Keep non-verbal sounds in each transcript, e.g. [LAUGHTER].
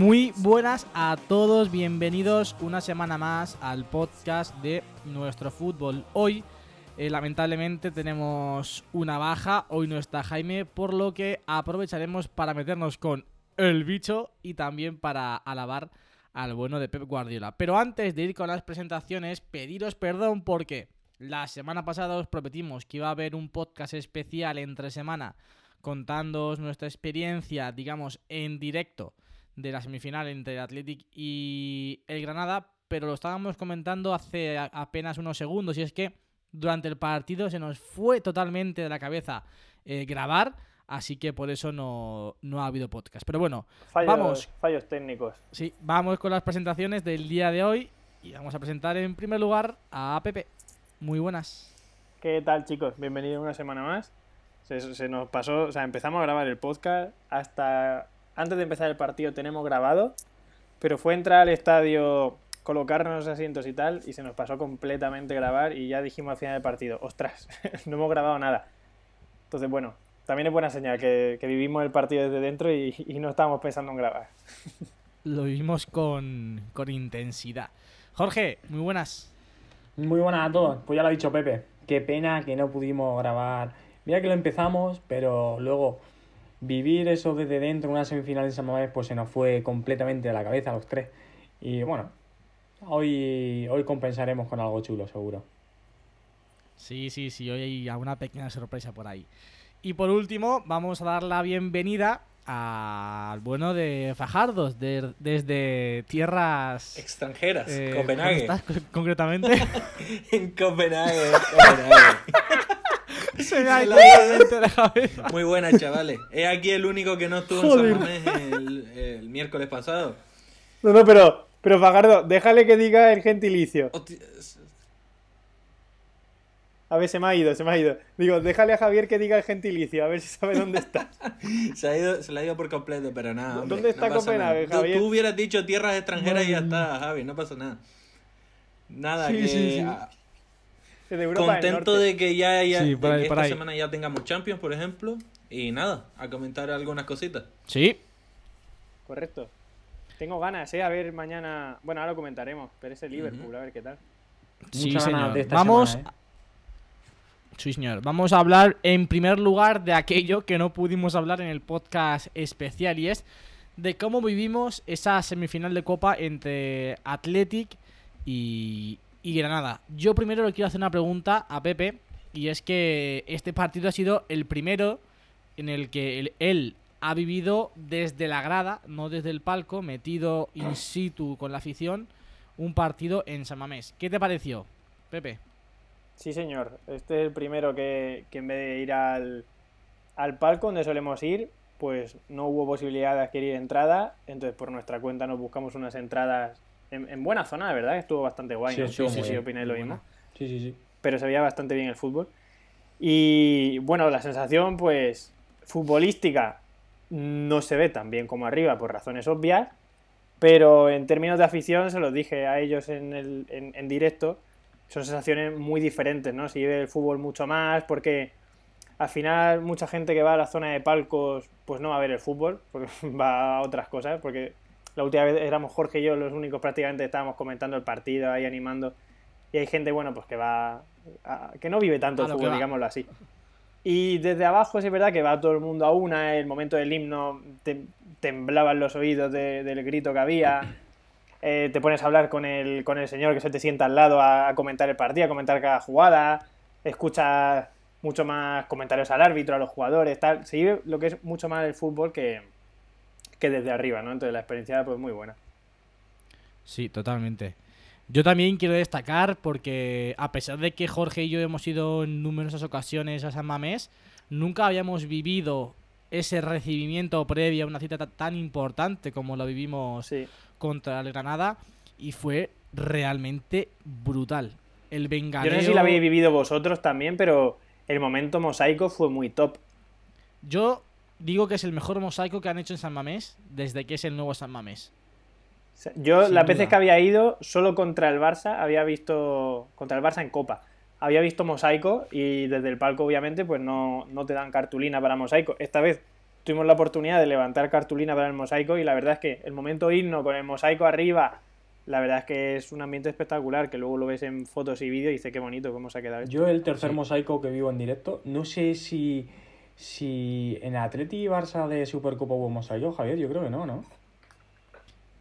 Muy buenas a todos, bienvenidos una semana más al podcast de nuestro fútbol. Hoy, eh, lamentablemente, tenemos una baja, hoy no está Jaime, por lo que aprovecharemos para meternos con el bicho y también para alabar al bueno de Pep Guardiola. Pero antes de ir con las presentaciones, pediros perdón porque la semana pasada os prometimos que iba a haber un podcast especial entre semana contándoos nuestra experiencia, digamos, en directo de la semifinal entre el Athletic y el Granada, pero lo estábamos comentando hace apenas unos segundos y es que durante el partido se nos fue totalmente de la cabeza eh, grabar, así que por eso no, no ha habido podcast. Pero bueno, Fallos, Vamos. fallos técnicos. sí, vamos con las presentaciones del día de hoy y vamos a presentar en primer lugar a Pepe. Muy buenas. ¿Qué tal, chicos? Bienvenidos una semana más. Se, se nos pasó, o sea, empezamos a grabar el podcast hasta antes de empezar el partido tenemos grabado, pero fue entrar al estadio, colocarnos los asientos y tal, y se nos pasó completamente grabar y ya dijimos al final del partido, ostras, [LAUGHS] no hemos grabado nada. Entonces, bueno, también es buena señal que, que vivimos el partido desde dentro y, y no estábamos pensando en grabar. [LAUGHS] Lo vivimos con, con intensidad. Jorge, muy buenas. Muy buenas a todos. Pues ya lo ha dicho Pepe. Qué pena que no pudimos grabar. Mira que lo empezamos, pero luego vivir eso desde dentro, una semifinal en San Mamés, pues se nos fue completamente de la cabeza a los tres. Y bueno, hoy, hoy compensaremos con algo chulo, seguro. Sí, sí, sí, hoy hay alguna pequeña sorpresa por ahí. Y por último, vamos a dar la bienvenida al bueno de Fajardos, de- desde tierras... Extranjeras, eh, Copenhague. ¿dónde estás co- concretamente? [LAUGHS] En Copenhague, Copenhague. [LAUGHS] Se me ha ido la- totalmente de la cabeza. Muy buenas, chavales. Es aquí el único que no estuvo Joder. en San Mamés el, el miércoles pasado. No, no, pero, pero Fajardo, déjale que diga el gentilicio. Hostia, A ver, se me ha ido, se me ha ido. Digo, déjale a Javier que diga el gentilicio, a ver si sabe dónde está. [LAUGHS] Se, ha ido, se la ha ido por completo, pero nada. hombre, ¿Dónde está no Copenhague, nada. Tú- Javier? Tú, hubieras dicho tierras extranjeras y ya está, Javi, no pasa nada. Nada, Sí, que sí, sí. Contento de que ya, ya Sí, por de ahí, que por esta ahí. semana ya tengamos Champions, por ejemplo. Y nada, a comentar algunas cositas. Sí, Correcto. Tengo ganas, ¿eh? A ver mañana. Bueno, ahora lo comentaremos, pero es el Liverpool, a ver qué tal. sí, Muchas señor. de esta Vamos... semana, ¿eh? Sí, señor. Vamos a hablar en primer lugar de aquello que no pudimos hablar en el podcast especial y es de cómo vivimos esa semifinal de Copa entre Athletic y, y Granada. Yo primero le quiero hacer una pregunta a Pepe y es que este partido ha sido el primero en el que él, ha vivido desde la grada, no desde el palco, metido in situ con la afición, un partido en San Mamés. ¿Qué te pareció, Pepe? Sí, señor. Este es el primero que, que en vez de ir al, al palco donde solemos ir, pues no hubo posibilidad de adquirir entrada. Entonces, por nuestra cuenta, nos buscamos unas entradas en, en buena zona, la verdad. Estuvo bastante guay. Sí, no muy si bien, opináis lo mismo. Sí, sí, sí. pero se veía bastante bien el fútbol. Y bueno, la sensación, pues, futbolística no se ve tan bien como arriba por razones obvias, pero en términos de afición, se los dije a ellos en, el, en, en directo, son sensaciones muy diferentes, ¿no? Se vive el fútbol mucho más, porque al final mucha gente que va a la zona de palcos, pues no va a ver el fútbol, porque [LAUGHS] va a otras cosas, porque la última vez éramos Jorge y yo los únicos prácticamente estábamos comentando el partido, ahí animando, y hay gente, bueno, pues que va, a- que no vive tanto el fútbol, digámoslo así. Y desde abajo es verdad que va todo el mundo a una, el momento del himno te- temblaban los oídos de- del grito que había, eh, te pones a hablar con el, con el señor que se te sienta al lado a, a comentar el partido, a comentar cada jugada, escuchas mucho más comentarios al árbitro, a los jugadores, tal. Se vive lo que es mucho más el fútbol que, que desde arriba, ¿no? Entonces la experiencia pues muy buena. Sí, totalmente. Yo también quiero destacar porque a pesar de que Jorge y yo hemos ido en numerosas ocasiones a San Mamés, nunca habíamos vivido ese recibimiento previo a una cita ta- tan importante como lo vivimos Sí. contra el Granada y fue realmente brutal. El Yo bengaleo... no sé si lo habéis vivido vosotros también, pero el momento mosaico fue muy top. Yo digo que es el mejor mosaico que han hecho en San Mamés desde que es el nuevo San Mamés. Yo Sin las duda. veces que había ido, solo contra el Barça, había visto. Contra el Barça en Copa. Había visto mosaico y desde el palco, obviamente, pues no, no te dan cartulina para mosaico. Esta vez tuvimos la oportunidad de levantar cartulina para el mosaico y la verdad es que el momento himno con el mosaico arriba, la verdad es que es un ambiente espectacular que luego lo ves en fotos y vídeos y dices qué bonito cómo se ha quedado. esto". Yo el tercer mosaico que vivo en directo, no sé si, si en Atleti y Barça de Supercopa hubo mosaico, Javier, yo creo que no, ¿no?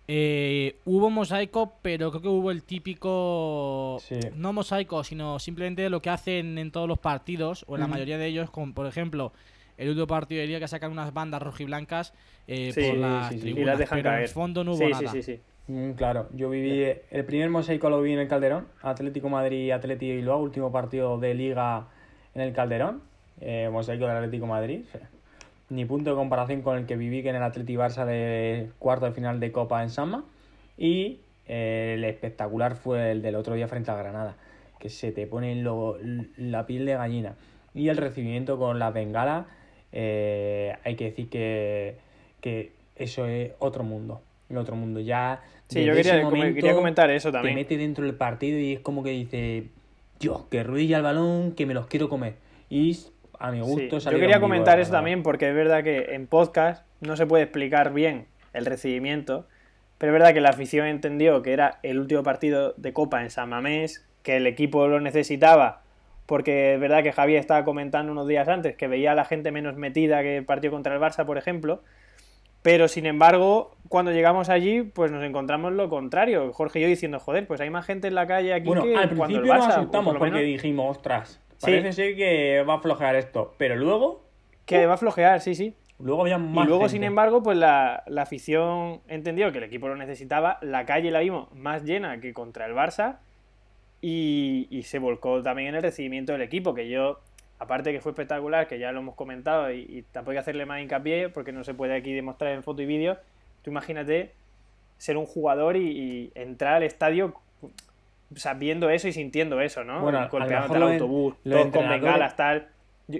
Eh, hubo mosaico, pero creo que hubo el típico. Sí. No mosaico, sino simplemente lo que hacen en todos los partidos, o en la mayoría de ellos, con, por ejemplo, el último partido de día que sacan unas bandas rojiblancas eh, Sí, por sí, las sí, sí. Y tribunas, las dejan pero en caer. el fondo no hubo sí, nada. sí, sí, sí. Mm, claro, yo viví el primer mosaico lo vi en el Calderón, Atlético Madrid y Atlético Bilbao, último partido de liga en el Calderón, eh, mosaico del Atlético Madrid. [LAUGHS] Ni punto de comparación con el que viví que en el Atlético Barça de cuarto de final de Copa en Sama. Y eh, el espectacular fue el del otro día frente a Granada, que se te pone lo- la piel de gallina. Y el recibimiento con las bengalas, eh, hay que decir que, que eso es otro mundo. Otro mundo. Ya Sí, yo quería, momento quería comentar eso te también. mete dentro del partido y es como que dice, Dios, que rodilla el balón, que me los quiero comer. Y a mi Sí, gusto Yo salieron quería comentar eso también porque es verdad que en podcast no se puede explicar bien el recibimiento, pero es verdad que la afición entendió que era el último partido de Copa en San Mamés, que el equipo lo necesitaba, porque es verdad que Javier estaba comentando unos días antes que veía a la gente menos metida que el partido contra el Barça, por ejemplo, pero sin embargo, cuando llegamos allí, pues nos encontramos lo contrario. Jorge y yo diciendo, joder, pues hay más gente en la calle aquí Bueno, que al cuando el principio nos Barça, o asustamos por porque dijimos, ostras, parece ser que va a flojear esto. Pero luego, que va a flojear, sí, sí. luego había Y más luego, gente. sin embargo, pues la, la afición entendió que el equipo lo necesitaba. La calle la vimos más llena que contra el Barça. Y, y se volcó también en el recibimiento del equipo, que yo, aparte que fue espectacular, que ya lo hemos comentado y, y tampoco hay que hacerle más hincapié porque no se puede aquí demostrar en foto y vídeo. Tú imagínate ser un jugador y, y entrar al estadio o sea, viendo eso y sintiendo eso, ¿no? Bueno, lo de- autobús, todos con bengalas, tal. Yo-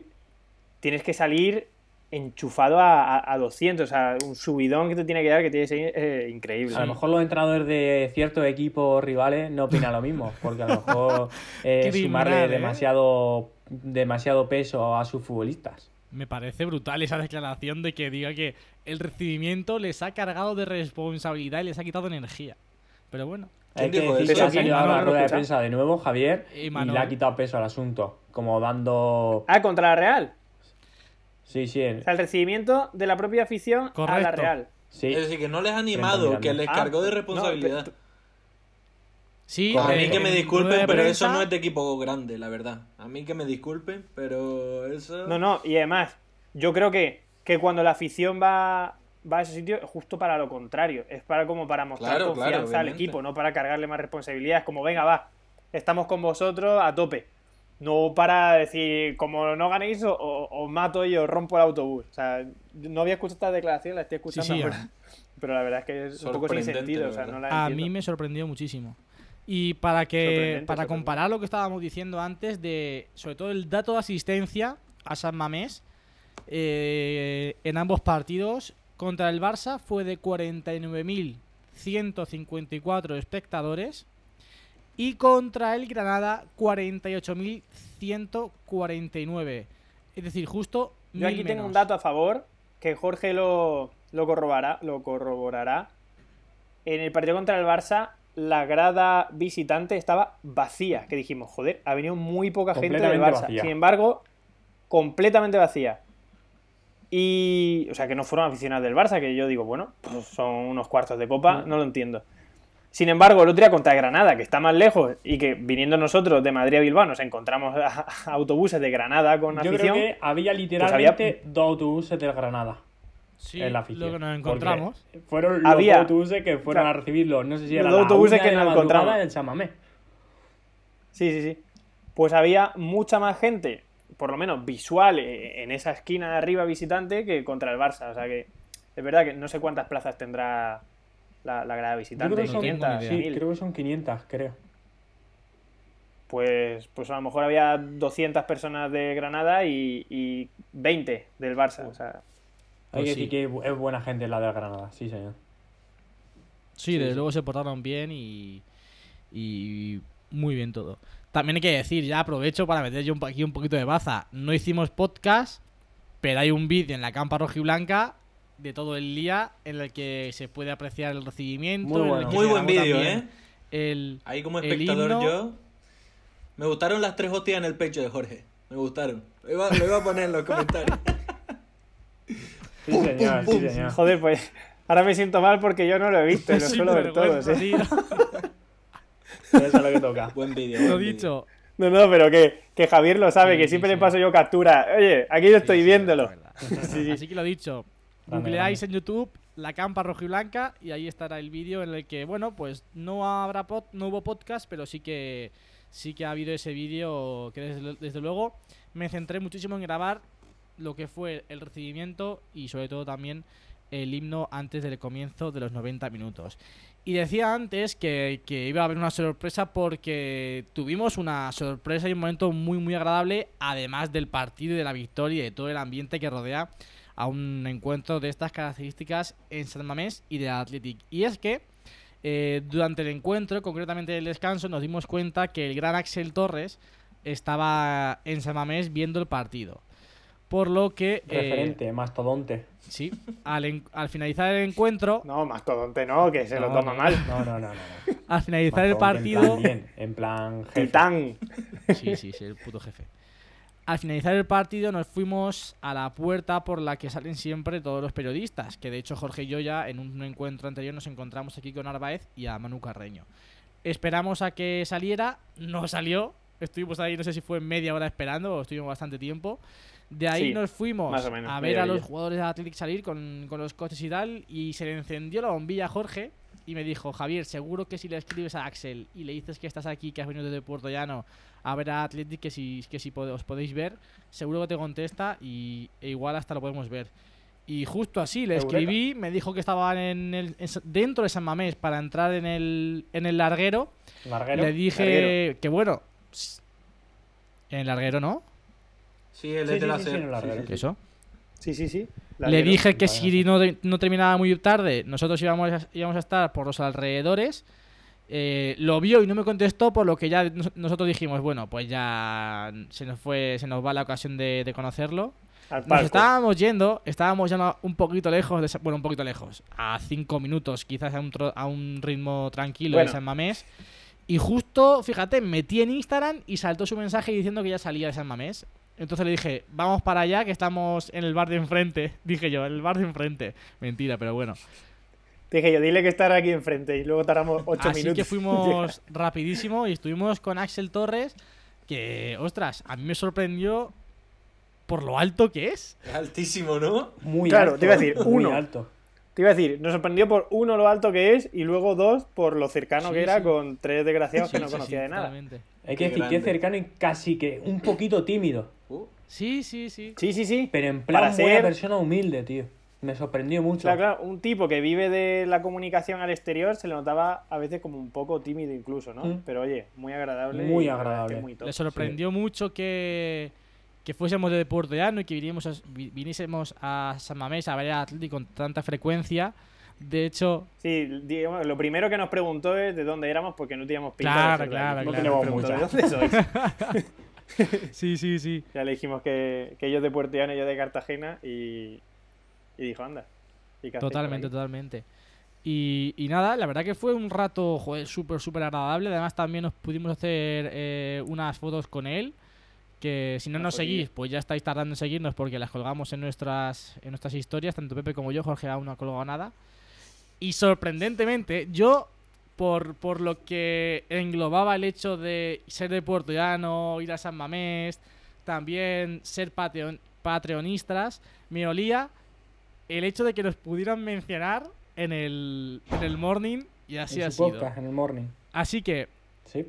tienes que salir enchufado a, a, a 200, o sea, un subidón que te tiene que dar que tiene que ser eh, increíble. A lo mejor los entrenadores de ciertos equipos rivales no opinan lo mismo, porque a lo mejor [LAUGHS] eh, sumarle ¿eh? demasiado, demasiado peso a sus futbolistas. Me parece brutal esa declaración de que diga que el recibimiento les ha cargado de responsabilidad y les ha quitado energía. Pero bueno, Hay ¿Quién que dijo decir eso? que ha ¿Eso salido ahora la rueda de prensa de nuevo, Javier, Y le ha quitado peso al asunto, como dando... Ah, contra la Real. Sí, sí, O sea, el recibimiento de la propia afición a la. Real. sí. Es decir, que no les ha animado, que les Ah, cargó de responsabilidad. pe- sí. a mí Correcto. que me en disculpen, pero eso no es de equipo grande, la verdad. A mí que me disculpen, pero eso... No, no, y además, yo creo que, que cuando la afición va, va a ese sitio justo para lo contrario. Es para como para mostrar Claro, claro, confianza al equipo, no para cargarle más responsabilidades. Como, venga, va, estamos con vosotros a tope. No para decir, como no ganéis, o- o- os mato y os rompo el autobús. O sea, no había escuchado esta declaración, la estoy escuchando sí, ahora. [LAUGHS] Pero la verdad es que es un poco sin sentido. la O sea, verdad. no la A mí me sorprendió muchísimo. Y para que para comparar lo que estábamos diciendo antes de sobre todo el dato de asistencia a San Mamés eh, en ambos partidos contra el Barça fue de 49.154 espectadores y contra el Granada 48.149. Es decir, justo Yo aquí tengo un dato a favor que Jorge lo, lo, corroborará, lo corroborará. En el partido contra el Barça, la grada visitante estaba vacía. Que dijimos, joder, ha venido muy poca gente del Barça. vacía. Sin embargo, completamente vacía. Y, o sea, que no fueron aficionados del Barça, que yo digo, bueno, pues son unos cuartos de copa, Mm. no lo entiendo. Sin embargo, el otro día contra Granada, que está más lejos, y que viniendo nosotros de Madrid a Bilbao nos encontramos a- a autobuses de Granada con Yo afición. creo que había Pues literalmente dos autobuses del Granada Sí, en la afición. lo que nos encontramos. Fueron los Había- dos autobuses que fueron Claro. a recibirlo. No sé si Los era dos la autobuses que nos encontramos. del Chamamé. Sí, sí, sí. Pues había mucha más gente, por lo menos visual, eh, en esa esquina de arriba visitante que contra el Barça. O sea que es verdad que no sé cuántas plazas tendrá la, la grada Yo visitante. creo que son, tengo ni 500, idea. sí, 1000. creo que son 500, creo. Pues, pues a lo mejor había 200 personas de Granada y, y 20 del Barça. O sea, Hay Pues que sí. decir que es buena gente la de Granada, sí, señor. Sí, desde luego se portaron bien y, y muy bien todo. También hay que decir, ya aprovecho para meter yo aquí un poquito de baza. No hicimos podcast, pero hay un vídeo en la campa rojiblanca de todo el día en el que se puede apreciar el recibimiento. Muy bueno. buen vídeo, ¿eh? El, Ahí como espectador himno. yo. Me gustaron las tres hostias en el pecho de Jorge. Me gustaron. Lo iba, lo iba a poner en los comentarios. [LAUGHS] Sí, señor, sí, señor. joder, pues ahora me siento mal porque yo no lo he visto y [LAUGHS] lo Sí, suelo ver todos. vergüenza, ¿eh? Eso es lo que toca. [LAUGHS] Buen vídeo. Lo dicho. No, no, pero que, que Javier lo sabe, Sí, que siempre sí. le paso yo captura. Oye, aquí yo estoy Sí, sí, viéndolo. [LAUGHS] Sí, sí. Así que lo dicho. Googleáis en YouTube la campa rojiblanca y ahí estará el vídeo en el que, bueno, pues no habrá pod- no hubo podcast, pero sí que sí que ha habido ese vídeo que desde, desde luego me centré muchísimo en grabar lo que fue el recibimiento y sobre todo también el himno antes del comienzo de los 90 minutos. Y decía antes que, que iba a haber una sorpresa porque tuvimos una sorpresa y un momento muy muy agradable, además del partido y de la victoria y de todo el ambiente que rodea a un encuentro de estas características en San Mamés y de Athletic. Y es que eh, durante el encuentro, concretamente el descanso, nos dimos cuenta que el gran Axel Torres estaba en San Mamés viendo el partido. Por lo que... eh, Referente, mastodonte. Sí, al, en- al finalizar el encuentro, No, mastodonte no, que se lo toma no. mal. No, no, no, no. [LAUGHS] al finalizar el partido... En plan, bien, en plan jefe. Titán. Sí, sí, sí, el puto jefe. Al finalizar el partido nos fuimos a la puerta por la que salen siempre todos los periodistas, que de hecho Jorge y yo ya en un encuentro anterior nos encontramos aquí con Arbaez y a Manu Carreño. Esperamos a que saliera, no salió, estuvimos ahí no sé si fue media hora esperando o estuvimos bastante tiempo. De ahí Sí, nos fuimos más o menos, a ver a los jugadores de Athletic salir con, con los coches y tal y se le encendió la bombilla a Jorge y me dijo, Javier, seguro que si le escribes a Axel y le dices que estás aquí, que has venido desde Puerto Llano a ver a Athletic, que si, que si os podéis ver, seguro que te contesta y e igual hasta lo podemos ver. Y justo así, le escribí, me dijo que estaban en el, en Sa- dentro de San Mamés para entrar en el, en el larguero. Larguero. Le dije Larguero. que bueno, en el larguero, ¿no? Sí, él Sí, es de sí, la sí, sí, SER. en el larguero. ¿Qué eso? Sí, sí, sí. Le dije que Vaya. si no, no terminaba muy tarde, nosotros íbamos a, íbamos a estar por los alrededores. Eh, lo vio y no me contestó, por lo que ya nos- nosotros dijimos, bueno, pues ya se nos fue, se nos va la ocasión de, de conocerlo. Al Nos estábamos yendo, estábamos ya un poquito lejos, de bueno, un poquito lejos, a cinco minutos, quizás a un, tro- a un ritmo tranquilo Bueno. de San Mamés. Y justo, fíjate, metí en Instagram y saltó su mensaje diciendo que ya salía de San Mamés. Entonces le dije, vamos para allá, que estamos en el bar de enfrente. [LAUGHS] Dije yo, en el bar de enfrente. Mentira, pero bueno. Dije yo, dile que estará aquí enfrente y luego tardamos ocho Así minutos. que [LAUGHS] en fuimos [LAUGHS] rapidísimo y estuvimos con Axel Torres, que, ostras, a mí me sorprendió por lo alto que es. Altísimo, ¿no? Muy Claro, alto. te iba a decir, muy alto. Te iba a decir, nos sorprendió por uno lo alto que es y luego dos por lo cercano Sí, que era con tres desgraciados que no sí, conocía sí, de nada. totalmente. Hay Qué que decir que grande. es cercano y casi que un poquito tímido. Uh, Sí, sí, sí. Sí, sí, sí. Pero en plan Para buena ser- persona humilde, tío. Me sorprendió mucho. Claro, claro, un tipo que vive de la comunicación al exterior se le notaba a veces como un poco tímido incluso, ¿no? Mm. Pero oye, muy agradable. Muy que agradable. muy top. Le sorprendió mucho que, que fuésemos de Puerto Llano y que viniésemos a, vi- viniésemos a San Mamés a ver a Atlético con tanta frecuencia. De hecho, Sí, digamos, lo primero que nos preguntó es de dónde éramos porque no teníamos pinta Claro, de claro, claro. No preguntó, tenemos ¿de dónde sois? sí, sí, sí. ya le dijimos que, que ellos de Puerto Llano y yo de Cartagena y, y dijo, anda. ¿y Totalmente, totalmente. Y, y nada, la verdad que fue un rato súper, súper agradable. Además, también nos pudimos hacer eh, unas fotos con él. Que si no nos seguís, pues ya estáis tardando en seguirnos porque las colgamos en nuestras, en nuestras historias. Tanto Pepe como yo, Jorge aún no ha colgado nada. Y sorprendentemente, yo, por, por lo que englobaba el hecho de ser de Puerto Llano, ir a San Mamés, también ser patreon- patreonistas, me olía el hecho de que nos pudieran mencionar en el, en el morning y así en ha su sido. podcast, en el morning. Así que Sí.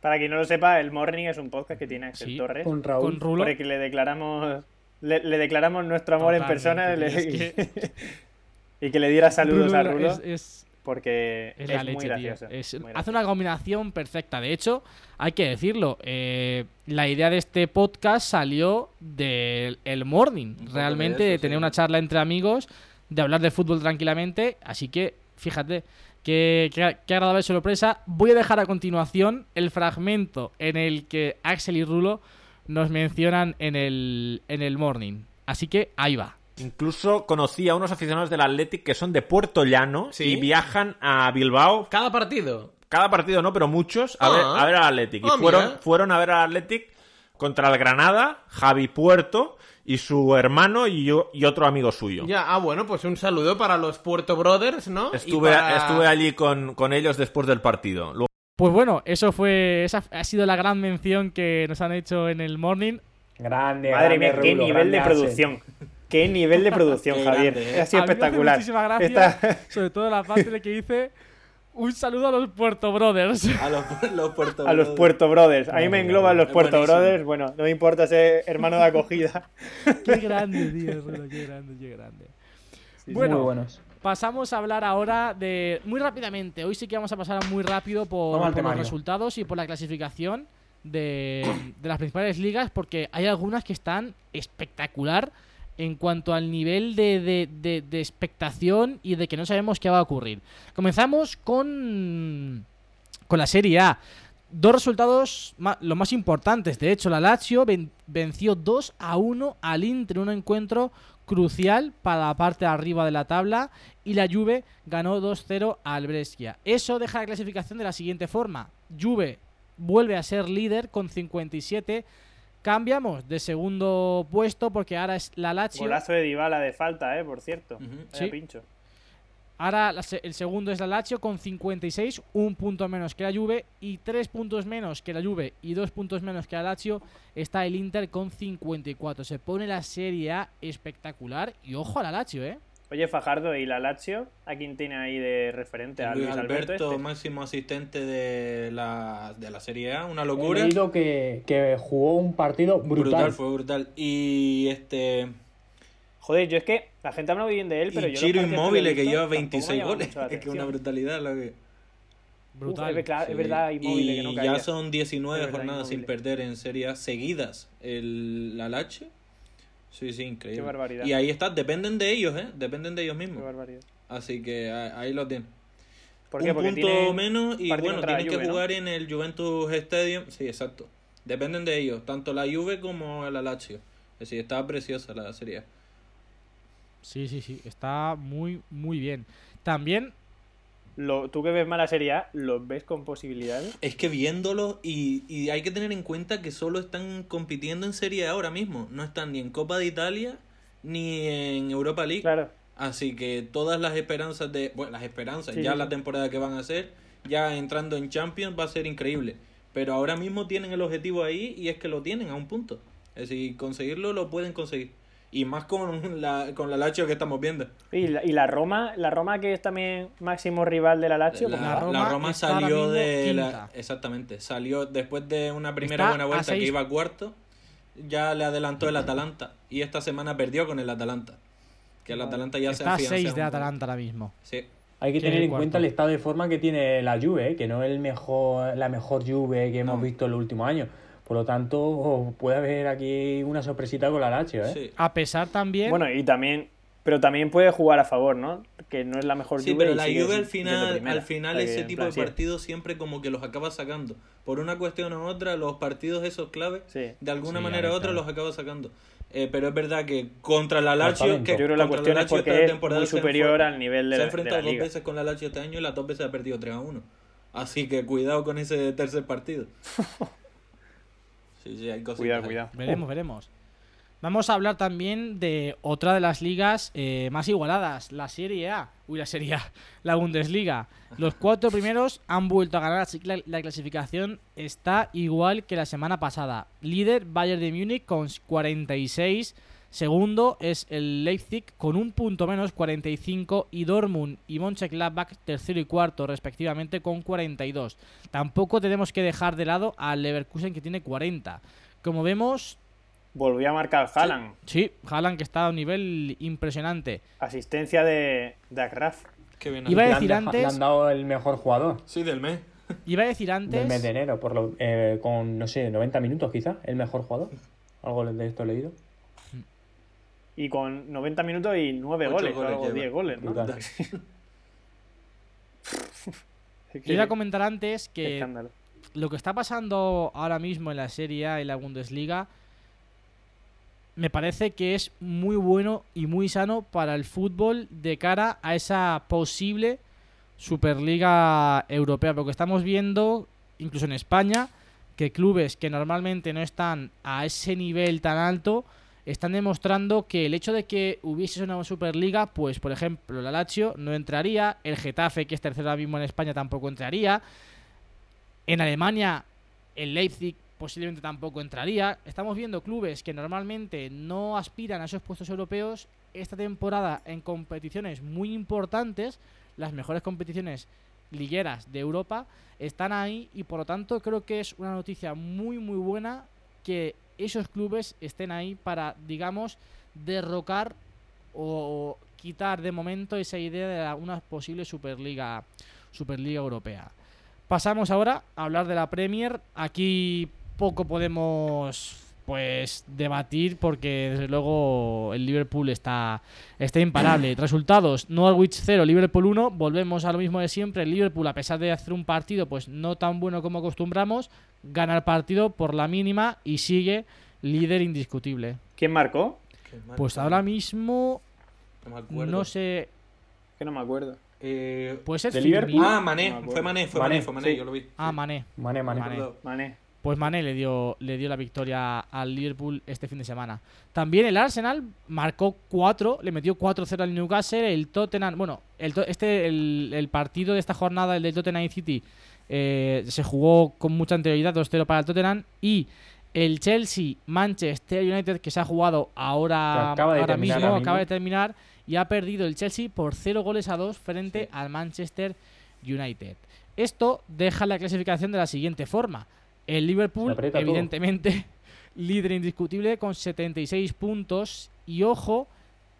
Para quien no lo sepa, el Morning es un podcast que tiene Axel Sí, Torres. Con Raúl. con Rulo. Por el que le declaramos, le, le declaramos nuestro amor en persona le- [LAUGHS] y que le diera saludos Rulo a Rulo. Es, es- porque Es, es, la muy leche, gracioso. Es- muy hace una combinación perfecta. De hecho, hay que decirlo. eh, la idea de este podcast salió del el morning. Un Realmente, de tener sí. una charla entre amigos, de hablar de fútbol tranquilamente. Así que, fíjate, qué, qué- qué agradable sorpresa. Voy a dejar a continuación el fragmento en el que Axel y Rulo nos mencionan en el, en el morning. Así que ahí va. Incluso conocí a unos aficionados del Athletic que son de Puerto Llano Sí. y viajan a Bilbao. Cada partido. Cada partido no, pero muchos a, Ah. ver, a ver al Athletic. Y Ah, fueron, mira. fueron a ver al Athletic contra el Granada, Javi Puerto y su hermano y, yo, y otro amigo suyo. Ya, ah, bueno, pues un saludo para los Puerto Brothers, ¿no? Estuve, para- estuve allí con, con ellos después del partido. Luego Pues bueno, eso fue. Esa ha sido la gran mención que nos han hecho en el morning. Grande, Madre grande, mía, qué Rulo, nivel de producción. Qué nivel de producción, Javier. grande, ¿eh? Ha sido A mí me hace espectacular. muchísima gracia, Esta- sobre todo la parte de que dice un saludo a los Puerto Brothers. [LAUGHS] A los, los Puerto A los Brothers. Puerto Brothers. A mí me engloban los Puerto buenísimo. Brothers. Bueno, no me importa ser hermano de acogida. [LAUGHS] qué grande, tío, Rulo, qué grande, qué grande. bueno, Muy buenos. pasamos a hablar ahora de. Muy rápidamente, hoy sí que vamos a pasar muy rápido por, por los resultados y por la clasificación de, de las principales ligas, porque hay algunas que están espectacular en cuanto al nivel de, de- de- expectación y de que no sabemos qué va a ocurrir. Comenzamos con, con la Serie A. Dos resultados los más importantes. De hecho, la Lazio ven- venció 2 a 1 al Inter un encuentro crucial para la parte de arriba de la tabla y la Juve ganó 2-0 al Brescia. Eso deja la clasificación de la siguiente forma. Juve vuelve a ser líder con 57. Cambiamos de segundo puesto porque ahora es la Lazio. Golazo de Dybala de falta, eh, por cierto. Sí. pincho. Ahora el segundo es la Lazio con 56, un punto menos que la Juve y tres puntos menos que la Juve y dos puntos menos que la Lazio está el Inter con 54. Se pone la Serie A espectacular y ojo a la Lazio, ¿eh? Oye, Fajardo, ¿y la Lazio? ¿A quién tiene ahí de referente? ¿A Luis Luis Alberto, Alberto? este? máximo asistente de la, de la Serie A, una He locura. leído que, que jugó un partido brutal. Brutal, fue brutal. Y este. Joder, yo es que la gente habla muy bien de él, pero y yo. Chiro que Inmóvil, he que lleva tampoco me 26 llama goles. [LAUGHS] Es que es una brutalidad lo que. Brutal. Uf, es, verdad, es Sí. verdad, Inmóvil, que no y caía. ya son 19 Es verdad, jornadas sin perder en Serie A seguidas el, la Lazio. Sí, sí, increíble. Qué barbaridad. Y ahí está, dependen de ellos, ¿eh? Dependen de ellos Qué mismos. barbaridad. Así que ahí lo tienen. ¿Por qué? Un Porque punto menos y bueno, tienen que jugar en el Juventus Stadium. Sí, exacto. Dependen de ellos, tanto la Juve como la Lazio. Es decir, está preciosa la Serie. Sí, sí, sí, está muy, muy bien. También, Lo, tú que ves mala Serie A, ¿los ves con posibilidades? Es que viéndolo, y, y hay que tener en cuenta que solo están compitiendo en Serie A ahora mismo. No están ni en Copa de Italia ni en Europa League. Claro. Así que todas las esperanzas de. Bueno, las esperanzas, Sí, ya sí, la temporada que van a hacer, ya entrando en Champions, va a ser increíble. Pero ahora mismo tienen el objetivo ahí y es que lo tienen a un punto. Es decir, conseguirlo lo pueden conseguir. Y más con [LAUGHS] la, con la Lazio que estamos viendo. Y la, y la Roma, la Roma que es también máximo rival de la Lazio, La, ¿cómo la? Roma la Roma está salió de la, exactamente salió después de una primera Está buena a vuelta que iba a cuarto ya le adelantó el Atalanta y esta semana perdió con el Atalanta que el Atalanta ya se está a afianza 6 de. Atalanta ahora mismo. sí Hay que tener en cuenta el estado de forma que tiene la Juve, que no es el mejor, la mejor Juve que hemos No. visto en los últimos años. Por lo tanto, puede haber aquí una sorpresita con la Lazio, ¿eh? sí A pesar también. Bueno, y también, pero también puede jugar a favor, ¿no? Que no es la mejor Sí, Juve pero la Juve al final, primera. al final ese tipo plan, de sí. partidos siempre como que los acaba sacando. Por una cuestión u otra, los partidos esos claves, Sí. de alguna Sí, manera u otra los acaba sacando. Eh, pero es verdad que contra la Lazio, que Yo creo que la cuestión es Lazio porque esta es muy superior al nivel de se ha la, enfrentado la dos liga. veces con la Lazio este año y las dos veces ha perdido 3 a 1. Así que cuidado con ese tercer partido. [LAUGHS] Sí, sí, hay cosas. Cuidado, cuidado. Veremos, veremos. Vamos a hablar también de otra de las ligas eh, más igualadas, la Serie A. Uy, la Serie A, [LAUGHS] la Bundesliga. Los cuatro primeros han vuelto a ganar, así que la, la clasificación está igual que la semana pasada. Líder Bayern de Múnich con 46. Segundo es el Leipzig con un punto menos, 45. Y Dortmund y Mönchengladbach, tercero y cuarto respectivamente, con 42. Tampoco tenemos que dejar de lado al Leverkusen que tiene 40. Como vemos, Volvió a marcar Haaland. Sí, Haaland que está a un nivel impresionante. Asistencia de, de Agraf. Qué bien. Iba a Le Alex. han decir antes- Le han dado el mejor jugador Sí, del mes. Iba a decir antes. del mes de enero, por lo, eh, con, no sé, 90 minutos quizá, el mejor jugador. Algo de esto he leído. Y con 90 minutos y 9 Ocho goles, o goles lleva. 10 goles, ¿no? Que- [LAUGHS] Iba a comentar antes que escándalo. lo que está pasando ahora mismo en la Serie A y la Bundesliga me parece que es muy bueno y muy sano para el fútbol de cara a esa posible Superliga Europea. Porque estamos viendo, incluso en España, que clubes que normalmente no están a ese nivel tan alto están demostrando que el hecho de que hubiese una Superliga, pues por ejemplo, la Lazio no entraría, el Getafe, que es tercero ahora mismo en España, tampoco entraría. En Alemania, el Leipzig posiblemente tampoco entraría. Estamos viendo clubes que normalmente no aspiran a esos puestos europeos esta temporada en competiciones muy importantes, las mejores competiciones ligueras de Europa, están ahí y por lo tanto creo que es una noticia muy muy buena que esos clubes estén ahí para, digamos, derrocar o quitar de momento esa idea de una posible Superliga, Superliga Europea. Pasamos ahora a hablar de la Premier. Aquí poco podemos pues debatir porque desde luego el Liverpool está, está imparable. [CLEARS THROAT] Resultados, Norwich 0, Liverpool 1. Volvemos a lo mismo de siempre. El Liverpool, a pesar de hacer un partido pues no tan bueno como acostumbramos, gana el partido por la mínima y sigue líder indiscutible. ¿Quién marcó? Pues ahora mismo No me acuerdo. no sé, Que no me acuerdo. Eh, puede ser ¿De Firmino. Liverpool? Ah, Mané. fue Mané, fue Mané, Mané, fue Mané, sí. yo lo vi. Ah. Mané. Mané, Mané. Mané. Pues Mané le dio, le dio la victoria al Liverpool este fin de semana. También el Arsenal marcó 4, le metió 4-0 al Newcastle. El Tottenham, bueno, el, este, el, el partido de esta jornada, el del Tottenham City, eh, se jugó con mucha anterioridad, 2-0 para el Tottenham. Y el Chelsea-Manchester United, que se ha jugado ahora, Que acaba de ahora mismo, acaba de terminar, y ha perdido el Chelsea por 0 goles a 2 frente al Manchester United. Esto deja la clasificación de la siguiente forma. El Liverpool, todo. evidentemente, [LAUGHS] líder indiscutible con 76 puntos. Y ojo,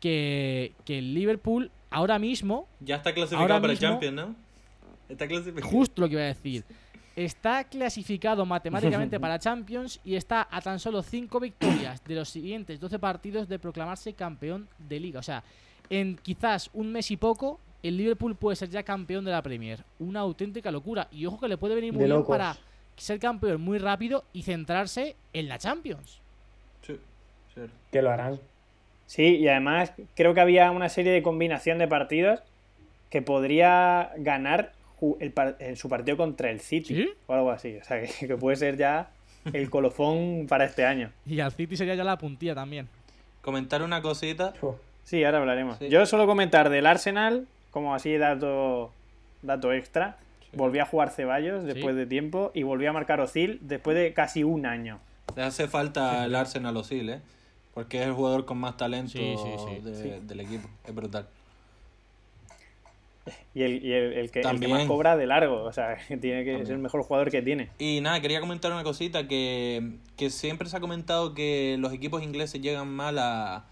que, que el Liverpool ahora mismo, Ya está clasificado para mismo- Champions, ¿no? Está clasificado. justo lo que iba a decir, está clasificado matemáticamente [LAUGHS] para Champions y está a tan solo 5 victorias de los siguientes 12 partidos de proclamarse campeón de liga. O sea, en quizás un mes y poco, el Liverpool puede ser ya campeón de la Premier. Una auténtica locura. Y ojo que le puede venir muy De bien locos. para ser campeón muy rápido y centrarse en la Champions. Sí. Que lo harán. Sí, y además creo que había una serie de combinación de partidos que podría ganar el par- en su partido contra el City ¿Sí? o algo así. O sea, que, [LAUGHS] que puede ser ya el colofón para este año. [LAUGHS] Y al City sería ya la puntilla también. Comentar una cosita. Sí, ahora hablaremos. Sí. Yo solo comentar del Arsenal, como así dato, dato extra. Volví a jugar Ceballos después de tiempo y volví a marcar Ozil después de casi un año. Le hace falta el Arsenal Osil, ¿eh? Porque es el jugador con más talento Sí, sí, sí. de- Sí. del equipo. Es brutal. Y el, y el- el que, el que También. más cobra de largo. O sea, [LAUGHS] que tiene que ser el mejor jugador que tiene. Y nada, quería comentar una cosita que, que siempre se ha comentado que los equipos ingleses llegan mal a,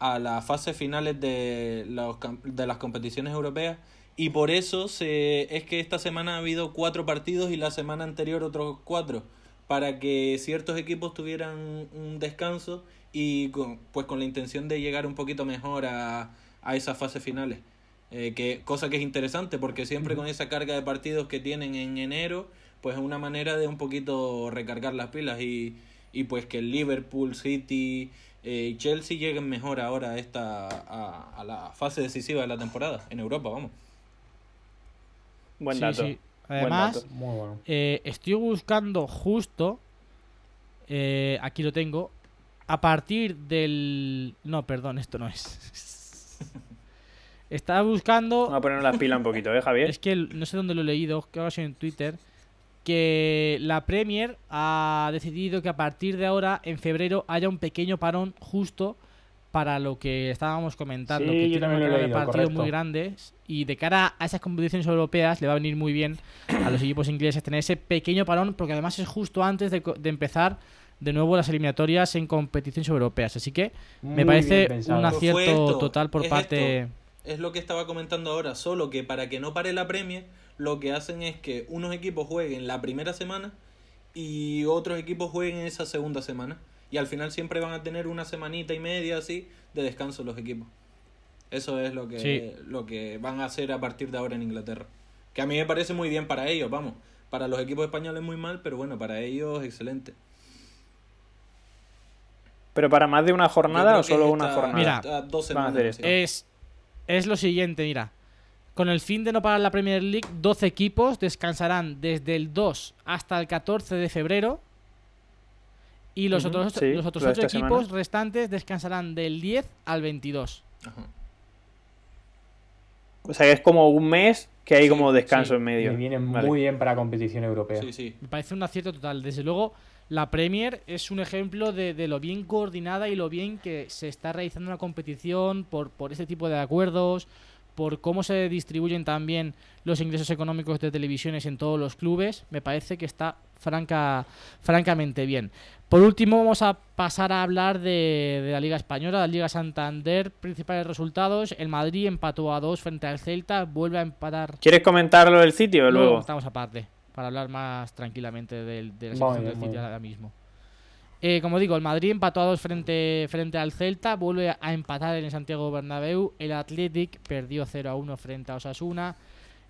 a las fases finales de, los, de las competiciones europeas y por eso se, es que esta semana ha habido cuatro partidos y la semana anterior otros cuatro para que ciertos equipos tuvieran un descanso y con, pues con la intención de llegar un poquito mejor a, a esas fases finales. Eh, que, cosa que es interesante porque siempre con esa carga de partidos que tienen en enero, pues es una manera de un poquito recargar las pilas y, y pues que el Liverpool, City eh, y Chelsea lleguen mejor ahora a, esta, a, a la fase decisiva de la temporada, en Europa, vamos. Buen Sí, dato. sí. Buen Además, dato. Muy bueno. eh, estoy buscando justo. eh, aquí lo tengo. A partir del. No, perdón, esto no es. [LAUGHS] Estaba buscando. Vamos a ponernos las pilas un poquito, ¿eh, Javier? Es que no sé dónde lo he leído, creo que ha sido en Twitter, que la Premier ha decidido que a partir de ahora, en febrero, haya un pequeño parón justo para lo que estábamos comentando, Sí, que yo tiene carga de partidos correcto. muy grandes y de cara a esas competiciones europeas le va a venir muy bien a los equipos ingleses tener ese pequeño parón porque además es justo antes de, empezar de nuevo las eliminatorias en competiciones europeas, así que me Muy parece un acierto esto, total por es parte es lo que estaba comentando ahora, solo que para que no pare la Premier, lo que hacen es que unos equipos jueguen la primera semana y otros equipos jueguen esa segunda semana. Y al final siempre van a tener una semanita y media así de descanso los equipos. Eso es lo que, Sí. lo que van a hacer a partir de ahora en Inglaterra. Que a mí me parece muy bien para ellos, vamos. Para los equipos españoles muy mal, pero bueno, para ellos excelente. ¿Pero para más de una jornada o solo una jornada? Mira, dos van a hacer semanas, esto. sí. Es, es lo siguiente, mira. Con el fin de no parar la Premier League, 12 equipos descansarán desde el 2 hasta el 14 de febrero. Y los otros, sí, los otros toda 8 esta equipos semana. restantes descansarán del 10 al 22. Ajá. O sea, que es como un mes que hay Sí, como descanso sí. en medio. Y viene Vale. muy bien para competición europea. Sí, sí. Me parece un acierto total. Desde luego, la Premier es un ejemplo de, de lo bien coordinada y lo bien que se está realizando una competición por, por este tipo de acuerdos, por cómo se distribuyen también los ingresos económicos de televisiones en todos los clubes. Me parece que está franca, francamente bien. Por último, vamos a pasar a hablar de, de la Liga Española, la Liga Santander. Principales resultados: el Madrid empató a 2 frente al Celta, vuelve a empatar ¿Quieres comentarlo del sitio o Luego luego? estamos aparte, para hablar más tranquilamente del, de la situación bien, del bien. ahora mismo. Eh, como digo, el Madrid empató a dos frente, frente al Celta, vuelve a empatar en el Santiago Bernabéu. El Athletic perdió 0 a 1 frente a Osasuna.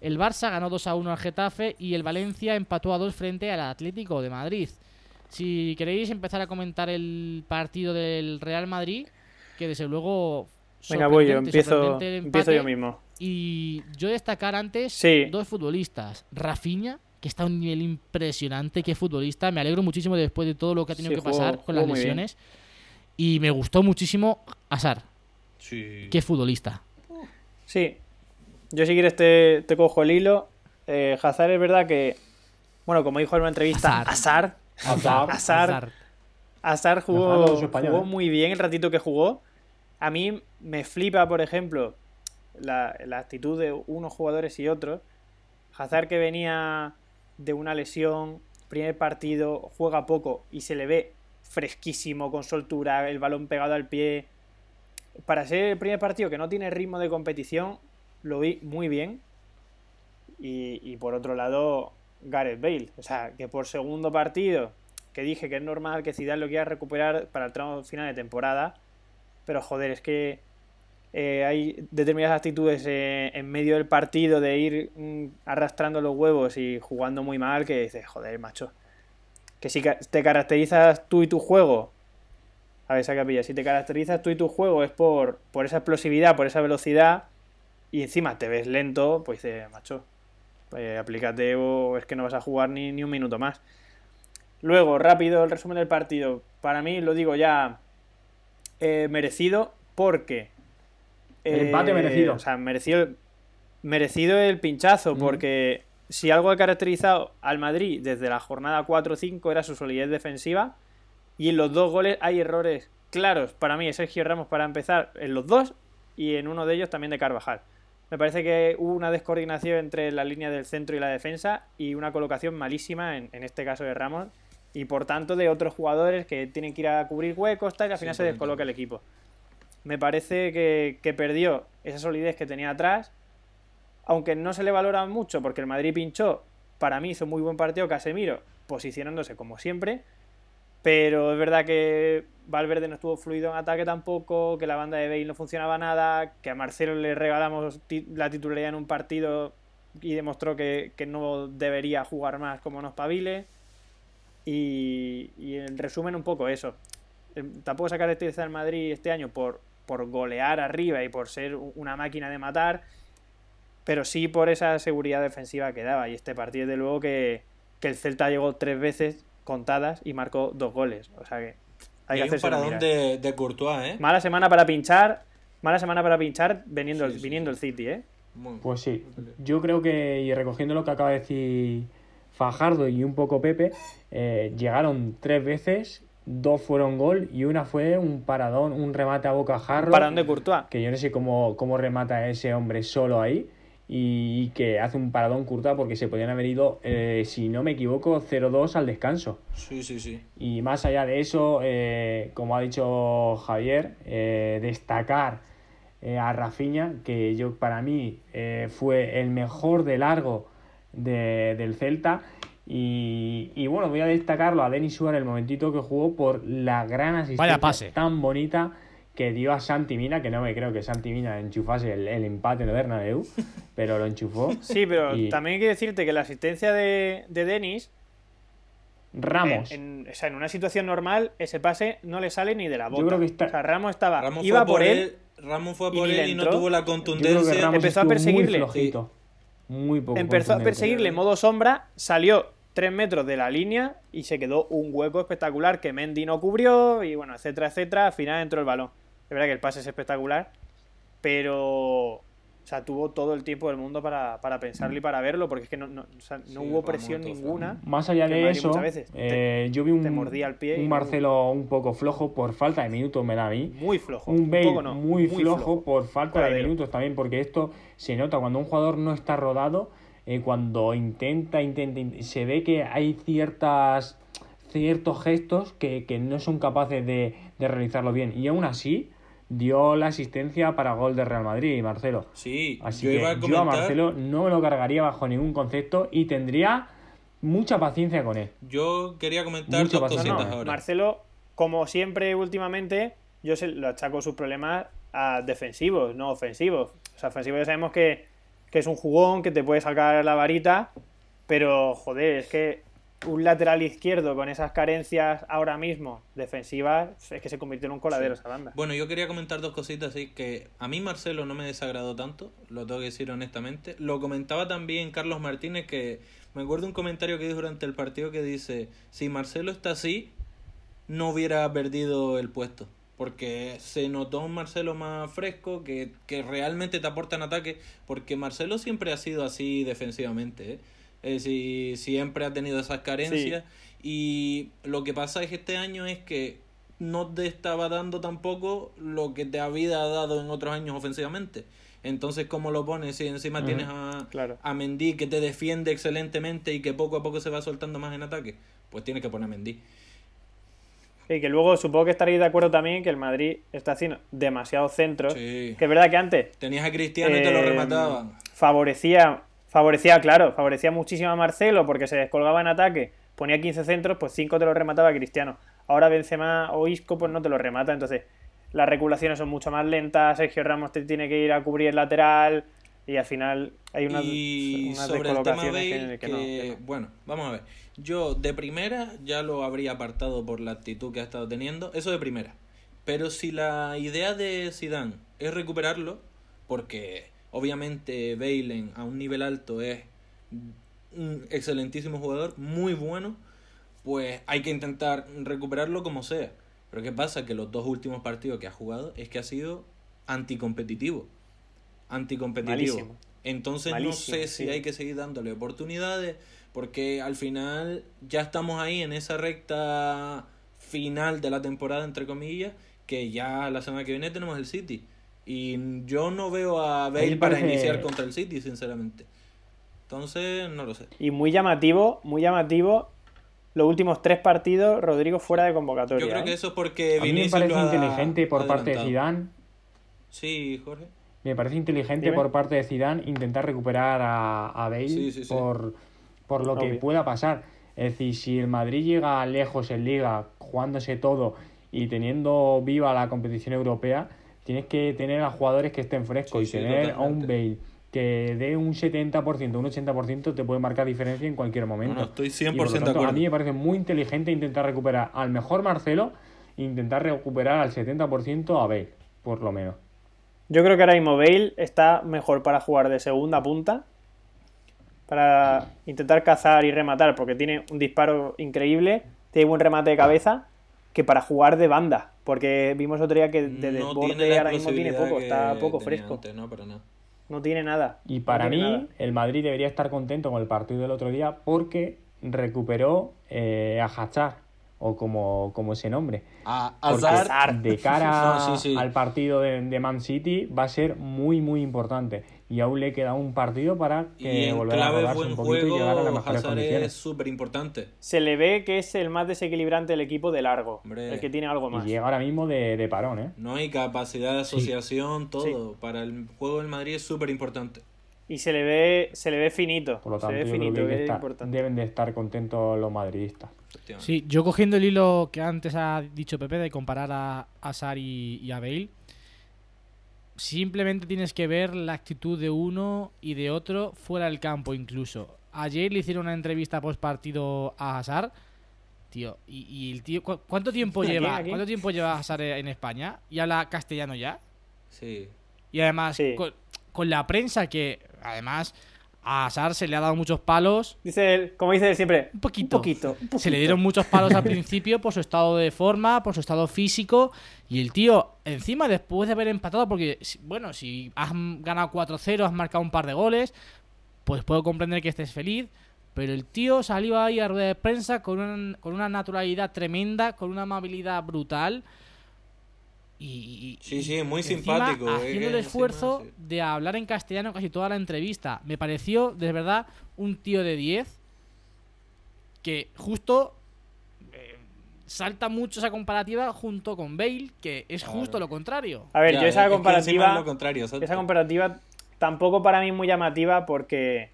El Barça ganó 2 a 1 al Getafe y el Valencia empató a 2 frente al Atlético de Madrid. Si queréis empezar a comentar el partido del Real Madrid, que desde luego. Venga, voy yo, empiezo, empiezo yo mismo. Y yo destacar antes Sí. dos futbolistas. Rafinha, que está a un nivel impresionante, qué futbolista. Me alegro muchísimo después de todo lo que ha tenido Sí, que jugó- pasar con las bien. lesiones. Y me gustó muchísimo Asar, Sí. qué futbolista. Sí. Yo si quieres te, te cojo el hilo. Eh, Hazard es verdad que, bueno, como dijo en una entrevista, Hazard. Hazard, [LAUGHS] Hazard. Hazard, Hazard jugó, jugó ¿eh? muy bien el ratito que jugó. A mí me flipa, por ejemplo, la, la actitud de unos jugadores y otros. Hazard que venía de una lesión, primer partido, juega poco y se le ve fresquísimo, con soltura, el balón pegado al pie. Para ser el primer partido que no tiene ritmo de competición, lo vi muy bien. Y, y por otro lado, Gareth Bale. O sea, que por segundo partido, que dije que es normal que Zidane lo quiera recuperar para el tramo final de temporada. Pero joder, es que eh, hay determinadas actitudes eh, en medio del partido de ir mm, arrastrando los huevos y jugando muy mal que dices, joder, macho. Que si te caracterizas tú y tu juego, a ver, saca pilla, si te caracterizas tú y tu juego es por, por esa explosividad, por esa velocidad, y encima te ves lento, pues dices, macho, pues aplícate o es que no vas a jugar ni, ni un minuto más. Luego, rápido, el resumen del partido. Para mí, lo digo ya, eh, merecido, porque... El empate merecido. O sea, merecido, el- merecido el pinchazo, porque si algo ha caracterizado al Madrid desde la jornada 4 o 5 era su solidez defensiva, y en los dos goles hay errores claros para mí Sergio Ramos para empezar en los dos y en uno de ellos también de Carvajal. Me parece que hubo una descoordinación entre la línea del centro y la defensa y una colocación malísima en, en este caso de Ramos y por tanto de otros jugadores que tienen que ir a cubrir huecos tal, y al final se descoloca el equipo. Me parece que, que perdió esa solidez que tenía atrás, aunque no se le valora mucho porque el Madrid pinchó, para mí hizo muy buen partido Casemiro, posicionándose como siempre, pero es verdad que Valverde no estuvo fluido en ataque tampoco, que la banda de Bale no funcionaba nada, que a Marcelo le regalamos la titularidad en un partido y demostró que, que no debería jugar más como nos pavile. Y, y en resumen un poco eso. Eh, Tampoco se caracteriza el Madrid este año por, por golear arriba y por ser una máquina de matar, pero sí por esa seguridad defensiva que daba. Y este partido, de luego, que, que el Celta llegó tres veces contadas y marcó dos goles. O sea que hay Y que hay un hacerse paradón de, de Courtois, ¿eh? Mala semana para pinchar, mala semana para pinchar viniendo, Sí, el, sí, viniendo sí. el City, ¿eh? Pues sí, yo creo que, y recogiendo lo que acaba de decir Fajardo y un poco Pepe, eh, llegaron tres veces, dos fueron gol y una fue un paradón, un remate a bocajarro. Paradón de Courtois. Que yo no sé cómo, cómo remata ese hombre solo ahí y, que hace un paradón Courtois porque se podían haber ido, eh, si no me equivoco, 0-2 al descanso. Sí, sí, sí. Y más allá de eso, eh, como ha dicho Javier, eh, destacar eh, a Rafinha, que yo para mí eh, fue el mejor de largo de- del Celta. Y, y bueno, voy a destacarlo a Denis Suárez el momentito que jugó por la gran asistencia pase. tan bonita que dio a Santi Mina, que no me creo que Santi Mina enchufase el, el empate en el Bernabéu, [LAUGHS] pero lo enchufó. Sí, pero Y- también hay que decirte que la asistencia de, de Denis, Ramos. en, en- o sea, en una situación normal, ese pase no le sale ni de la bota. creo que está- O sea, Ramos estaba, Ramos iba fue por él, Ramos fue a y por le él y no tuvo la Yo creo que contundencia. Ramos Empezó a perseguirle. Muy flojito. Muy poco empezó a perseguirle modo sombra, salió tres metros de la línea y se quedó un hueco espectacular que Mendy no cubrió y bueno, etcétera, etcétera. Al final entró el balón. Es verdad que el pase es espectacular, pero... O sea, tuvo todo el tiempo del mundo para, para pensarlo y para verlo, porque es que no, no, o sea, no Sí, hubo presión ninguna. Más allá de eso, te- eh, yo vi un, y un no- Marcelo un poco flojo por falta de minutos, me da a mí. Muy flojo. Un Bale poco no, muy, flojo, por falta de minutos también, porque esto se nota cuando un jugador no está rodado, eh, cuando intenta, intenta, in- se ve que hay ciertas ciertos gestos que, que no son capaces de, de realizarlo bien. Y aún así, dio la asistencia para gol de Real Madrid, Marcelo. Sí, Así yo que iba a yo a comentar. Marcelo no me lo cargaría bajo ningún concepto y tendría mucha paciencia con él. Yo quería comentar Mucho dos paciencia. cositas No, ahora. Marcelo, como siempre últimamente, yo se lo achaco sus problemas a defensivos, no ofensivos. O sea, ofensivos ya sabemos que, que es un jugón, que te puede sacar la varita, pero joder, es que un lateral izquierdo con esas carencias ahora mismo defensivas, es que se convirtió en un coladero esa banda. Bueno, yo quería comentar dos cositas, así que a mí Marcelo no me desagradó tanto, lo tengo que decir honestamente. Lo comentaba también Carlos Martínez, que me acuerdo un comentario que dijo durante el partido que dice, si Marcelo está así, no hubiera perdido el puesto. Porque se notó un Marcelo más fresco, que, que realmente te aporta en ataque, porque Marcelo siempre ha sido así defensivamente, ¿eh? Es decir, siempre ha tenido esas carencias. Y lo que pasa es que este año es que no te estaba dando tampoco lo que te había dado en otros años ofensivamente. Entonces, ¿cómo lo pones? Si encima tienes a, claro. a Mendy que te defiende excelentemente y que poco a poco se va soltando más en ataque, pues tienes que poner a Mendy. Y que luego supongo que estaréis de acuerdo también que el Madrid está haciendo demasiados centros. Sí. Que es verdad que antes Tenías a Cristiano y te lo Eh, remataban. Favorecía, favorecía, claro, favorecía muchísimo a Marcelo porque se descolgaba en ataque, ponía 15 centros, pues 5 te los remataba Cristiano. Ahora Benzema o Isco pues no te los remata, entonces las reculaciones son mucho más lentas, Sergio Ramos te tiene que ir a cubrir el lateral y al final hay unas, y unas sobre el tema descolocaciones Bale, que, que no, que, que no. bueno, vamos a ver. Yo de primera ya lo habría apartado por la actitud que ha estado teniendo, eso de primera. Pero si la idea de Zidane es recuperarlo, porque obviamente Bale en- a un nivel alto es un excelentísimo jugador, muy bueno, pues hay que intentar recuperarlo como sea. Pero ¿qué pasa? Que los dos últimos partidos que ha jugado es que ha sido anticompetitivo. Anticompetitivo. Malísimo. Entonces Malísimo, no sé si sí. hay que seguir dándole oportunidades porque al final ya estamos ahí en esa recta final de la temporada, entre comillas, que ya la semana que viene tenemos el City. Y yo no veo a Bale para parece- iniciar contra el City, sinceramente. Entonces, no lo sé. Y muy llamativo, muy llamativo, los últimos tres partidos, Rodrigo fuera de convocatoria. Yo creo ¿eh? que eso es porque A mí me parece inteligente por parte de. Zidane Sí, Jorge. Me parece inteligente Dime. por parte de Zidane intentar recuperar a, a Bale Sí, sí, sí. Por, por lo que pueda pasar. Es decir, si el Madrid llega lejos en Liga, jugándose todo y teniendo viva la competición europea, tienes que tener a jugadores que estén frescos Sí, y sí, tener a un. Bale que dé un 70%, un 80% te puede marcar diferencia en cualquier momento. No, no, estoy Y 100% por lo de acuerdo. A mí me parece muy inteligente intentar recuperar al mejor Marcelo e intentar recuperar al 70% a Bale, por lo menos. Yo creo que ahora mismo Bale está mejor para jugar de segunda punta, para intentar cazar y rematar, porque tiene un disparo increíble, tiene buen remate de cabeza, que para jugar de banda, porque vimos otro día que de no desborde ahora mismo tiene poco, está poco fresco, antes, no, para nada. no tiene nada. Y para no mí, nada. el Madrid debería estar contento con el partido del otro día porque recuperó eh, a Hachar, o como, como ese nombre. A Hazard, de cara [LAUGHS] No, sí, sí. al partido de, de Man City va a ser muy, muy importante. Y aún le queda un partido para Y que volver a rodarse buen un poquito y llegar a las juego, mejores Hazard condiciones. es súper importante. Se le ve que es el más desequilibrante del equipo de largo. Hombre. El que tiene algo Y más. llega ahora mismo de, de parón, ¿eh? No hay capacidad de asociación, todo. Para el juego del Madrid es súper importante. Y se le ve, se le ve finito. Por lo se tanto, le ve finito, que, hay que que es estar- importante. deben de estar contentos los madridistas. Sí, yo cogiendo el hilo que antes ha dicho Pepe de comparar a, a Sar y, y a Bale, simplemente tienes que ver la actitud de uno y de otro fuera del campo incluso. Ayer le hicieron una entrevista post partido a Hazard, tío, y, y el tío, ¿cu- ¿cuánto tiempo ¿A quién, lleva? a quién? ¿Cuánto tiempo lleva Hazard en España? ¿Y habla castellano ya? Sí. Y además, Sí. con, con la prensa que, además, a Hazard se le ha dado muchos palos Dice él, como dice él siempre, un poquito. un poquito, un Se le poquito. dieron muchos palos al [LAUGHS] principio por su estado de forma, por su estado físico. Y el tío, encima, después de haber empatado, porque, bueno, si has ganado 4-0, has marcado un par de goles, pues puedo comprender que estés feliz. Pero el tío salió ahí a rueda de prensa con una, con una naturalidad tremenda, con una amabilidad brutal. Y, y- Sí, sí, muy y simpático, encima eh, Haciendo el esfuerzo encima, sí. de hablar en castellano casi toda la entrevista. Me pareció, de verdad, un tío de 10 que justo eh, salta mucho esa comparativa junto con Bale, que es justo lo contrario. A ver, Ya, yo es esa comparativa, es lo contrario, exacto. esa comparativa tampoco para mí es muy llamativa porque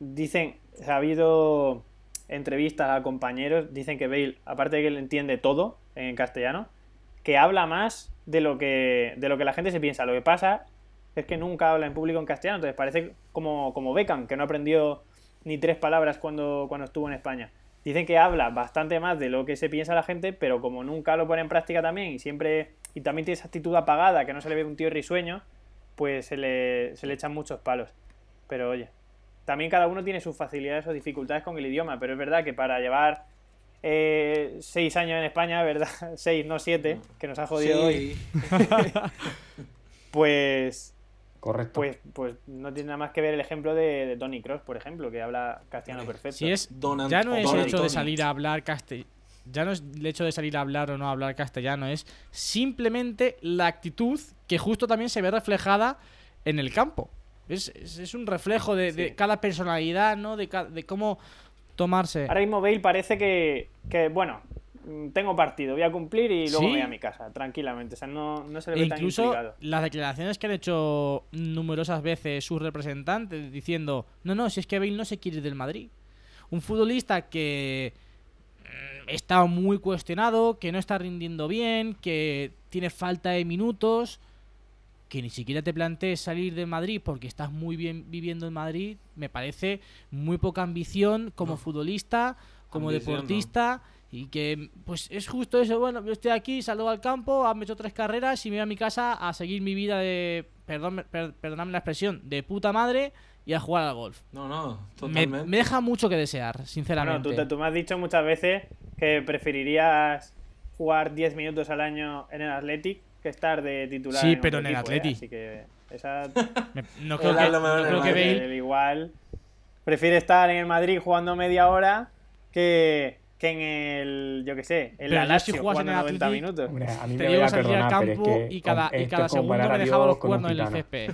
dicen, ha habido entrevistas a compañeros, dicen que Bale, aparte de que él entiende todo en castellano, que habla más de lo que, de lo que la gente se piensa. Lo que pasa es que nunca habla en público en castellano, entonces parece como, como Beckham, que no aprendió ni tres palabras cuando, cuando estuvo en España. Dicen que habla bastante más de lo que se piensa la gente, pero como nunca lo pone en práctica también y siempre y también tiene esa actitud apagada, que no se le ve un tío risueño, pues se le, se le echan muchos palos. Pero oye, también cada uno tiene sus facilidades o dificultades con el idioma, pero es verdad que para llevar eh, seis años en España, ¿verdad? [LAUGHS] Seis, no siete, que nos ha jodido hoy, [LAUGHS] pues, Correcto. pues, pues no tiene nada más que ver el ejemplo de, de Tony Cross, por ejemplo, que habla castellano perfecto. Si es, ya no es el hecho de salir a hablar castellano. Ya no es el hecho de salir a hablar o no hablar castellano, es simplemente la actitud que justo también se ve reflejada en el campo. Es, es, es un reflejo de, cada personalidad, ¿no? De, ca- de cómo tomarse. Ahora mismo Bale parece que, que, bueno, tengo partido, voy a cumplir y luego Sí. voy a mi casa, tranquilamente. O sea, no, no se le E ve tan incluso implicado. las declaraciones que han hecho numerosas veces sus representantes diciendo, no, no, si es que Bale no se quiere ir del Madrid. Un futbolista que mm, está muy cuestionado, que no está rindiendo bien, que tiene falta de minutos, que ni siquiera te plantees salir de Madrid porque estás muy bien viviendo en Madrid, me parece muy poca ambición como No. futbolista, como Ambición, no. deportista. Y que, pues es justo eso. Bueno, yo estoy aquí, salgo al campo, me he hecho tres carreras y me voy a mi casa a seguir mi vida de. Perdón, per- perdonadme la expresión, de puta madre y a jugar al golf. No, no, Me, totalmente. me deja mucho que desear, Bueno, sinceramente. tú, te- tú me has dicho muchas veces que preferirías jugar 10 minutos al año en el Athletic que estar de titular. Sí, en pero en el equipo, ¿eh? Athletic. Así que esa Me- no [LAUGHS] creo que, lo mejor no creo que Madrid. Bale. igual prefiere estar en el Madrid jugando media hora que, que en el, yo qué sé, en Pero la Lazio si juegas en jugando el 90 Athletic, minutos. Hombre, a mí Te me que a salía al perdonar, pero es campo que y cada, y cada segundo me dejaba los cuernos en el césped.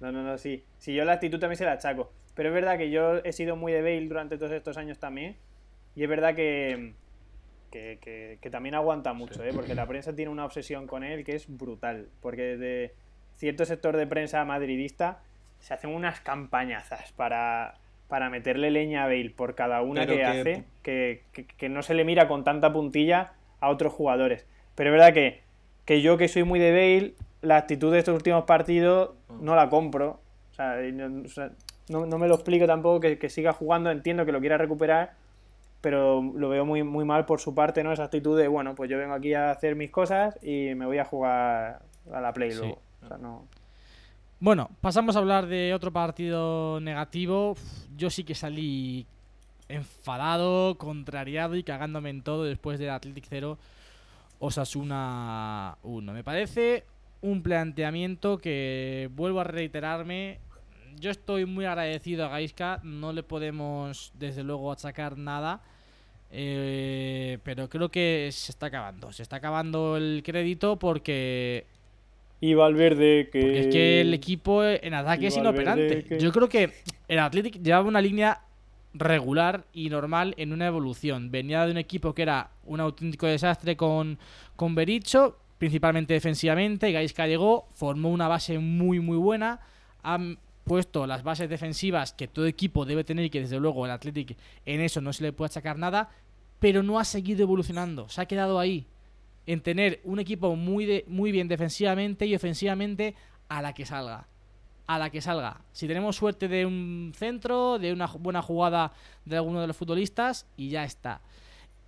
No, no, no, sí. Sí, yo la actitud también se la achaco. Pero es verdad que yo he sido muy de Bale durante todos estos años también. Y es verdad que, que, que- que también aguanta mucho, ¿eh? porque la prensa tiene una obsesión con él que es brutal. Porque desde cierto sector de prensa madridista se hacen unas campañazas para, para meterle leña a Bale por cada una que, que- hace, que, que- no se le mira con tanta puntilla a otros jugadores. Pero es verdad que, que yo que soy muy de Bale, la actitud de estos últimos partidos no la compro. O sea, no- no me lo explico tampoco que, que siga jugando, entiendo que lo quiera recuperar, pero lo veo muy, muy mal por su parte, ¿no? Esa actitud de, bueno, pues yo vengo aquí a hacer mis cosas y me voy a jugar a la Play Sí. luego. O sea, no... Bueno, pasamos a hablar de otro partido negativo. Yo sí que salí enfadado, contrariado y cagándome en todo después del Athletic 0 Osasuna 1. Me parece un planteamiento que vuelvo a reiterarme. Yo estoy muy agradecido a Gaisca, no le podemos desde luego achacar nada. eh, pero creo que se está acabando. Se está acabando el crédito porque Y Valverde que... Porque es que el equipo en ataque y es inoperante. que- Yo creo que el Athletic llevaba una línea regular y normal en una evolución. Venía de un equipo que era un auténtico desastre con, con Bericho, principalmente defensivamente. Gaisca llegó, formó una base muy, muy buena. Puesto las bases defensivas que todo equipo debe tener y que desde luego el Athletic en eso no se le puede achacar nada, pero no ha seguido evolucionando. Se ha quedado ahí en tener un equipo muy, de, muy bien defensivamente y ofensivamente a la que salga. A la que salga. Si tenemos suerte de un centro, de una buena jugada de alguno de los futbolistas, y ya está.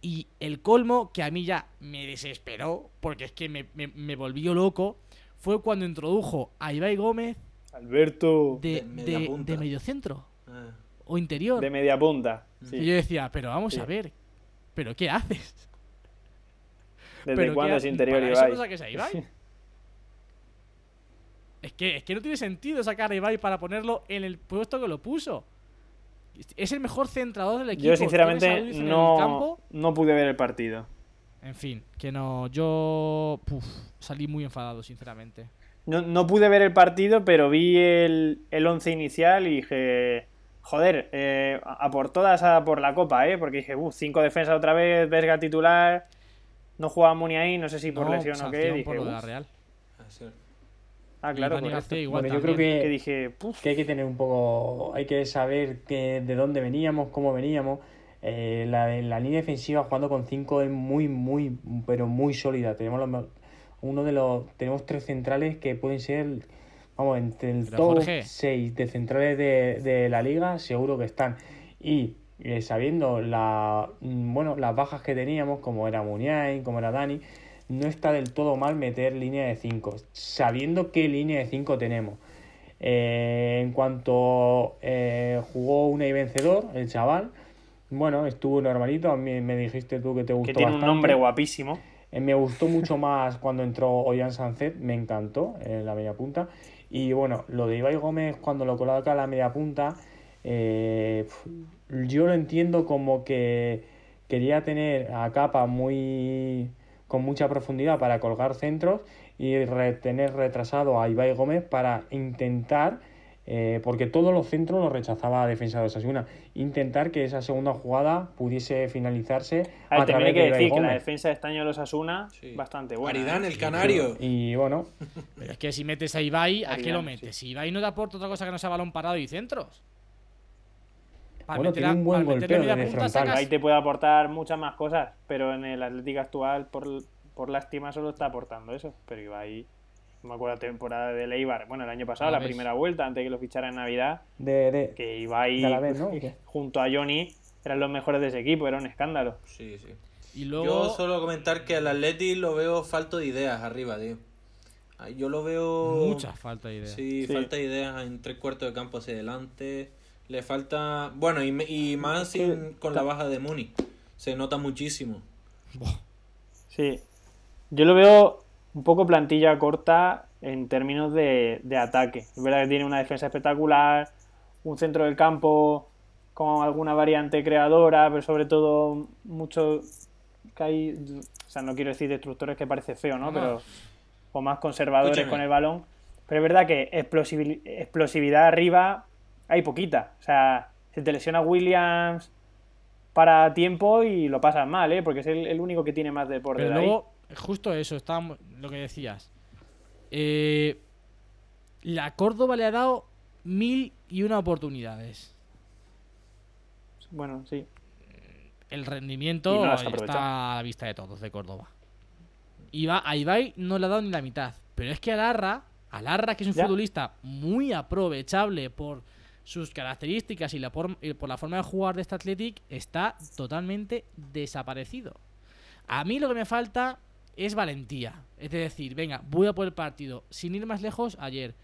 Y el colmo, que a mí ya me desesperó, porque es que me, me- me volvió loco, fue cuando introdujo a Ibai Gómez Alberto de, De de, punta. de mediocentro Ah, o interior. de media punta. Sí. Y yo decía, pero vamos Sí. a ver, ¿pero qué haces? ¿Desde ¿Pero cuándo qué es ha- interior para eso Ibai? no saques a Ibai? [LAUGHS] es, que, es que no tiene sentido sacar a Ibai para ponerlo en el puesto que lo puso. Es el mejor centrador del equipo. Yo sinceramente Luis en el no, no pude ver el partido. En fin, que no. Yo puf, salí muy enfadado, sinceramente. No, no pude ver el partido, pero vi el, el once inicial y dije, joder, eh, a por todas a por la copa, ¿eh? Porque dije, uff, cinco defensas otra vez, Vesga titular, no jugaba Muni ahí, no sé si por No, lesión o qué. Dije, por lo de la. Real. ah. Ah, claro, igual Bueno, yo creo que, Que dije, que hay que tener un poco, hay que saber que, de dónde veníamos, cómo veníamos. Eh, la, la línea defensiva jugando con 5 es muy, muy, pero muy sólida. Tenemos los uno de los, tenemos tres centrales que pueden ser, vamos, entre el Pero, top Jorge. 6 de centrales de, de la liga, seguro que están. Y eh, sabiendo la, mm, bueno, las bajas que teníamos, como era Muniain, como era Dani, no está del todo mal meter línea de 5, sabiendo qué línea de 5 tenemos. Eh, en cuanto eh, jugó una y vencedor, el chaval, bueno, estuvo normalito. A mí me dijiste tú que te gustó que tiene un bastante. nombre guapísimo. Eh, me gustó mucho más cuando entró Ollán Sancet, me encantó en la media punta. Y bueno, lo de Ibai Gómez cuando lo coloca a la media punta, eh, yo lo entiendo como que quería tener a Capa muy con mucha profundidad para colgar centros y re- tener retrasado a Ibai Gómez para intentar, eh, porque todos los centros los rechazaba la defensa de Osasuna, intentar que esa segunda jugada pudiese finalizarse A ver, a también hay través que de decir que la defensa de este año de los Asuna, Sí. bastante buena. Aridán, ¿eh? el canario. Y bueno, [LAUGHS] Pero es que si metes a Ibai, ¿a qué lo metes? Si Ibai no te aporta otra cosa que no sea balón parado y centros. Para Bueno, meter tiene a- un buen golpeo desde punta, frontal. sacas- Ahí te puede aportar muchas más cosas, pero en el Atlético actual, por, por lástima, solo está aportando eso. Pero Ibai, me acuerdo la temporada de Leibar, bueno, el año pasado, la primera vuelta, antes de que lo fichara en Navidad, de, de- que Ibai De a la vez, ¿no? ¿O qué? junto a Johnny eran los mejores de ese equipo, era un escándalo. Sí, sí. Y luego. Yo solo comentar que al Atleti lo veo falto de ideas arriba, tío. Ah, Yo lo veo... Mucha falta de idea. Sí, Sí. falta de ideas en tres cuartos de campo hacia adelante. Le falta... Bueno, y, y más sin- con la baja de Muni. Se nota muchísimo. Sí. Yo lo veo un poco plantilla corta en términos de, de ataque. Es verdad que tiene una defensa espectacular, un centro del campo con alguna variante creadora, pero sobre todo mucho que hay, o sea, no quiero decir destructores que parece feo, ¿no? No. Pero o más conservadores Escúchame. con el balón. Pero es verdad que explosividad arriba hay poquita. O sea, se te lesiona Williams para tiempo y lo pasas mal, ¿eh? Porque es el, el único que tiene más deporte Pero de ahí. Justo eso, estábamos, lo que decías. Eh, la Córdoba le ha dado mil y una oportunidades. Bueno, sí. El rendimiento no está a la vista de todos de Córdoba. Iba, a Ibai no le ha dado ni la mitad. Pero es que a Larra, a Larra, que es un Ya. futbolista muy aprovechable por sus características y, la por, y por la forma de jugar de este Athletic, está totalmente desaparecido. A mí lo que me falta es valentía. Es decir, venga, voy a por el partido. Sin ir más lejos, ayer.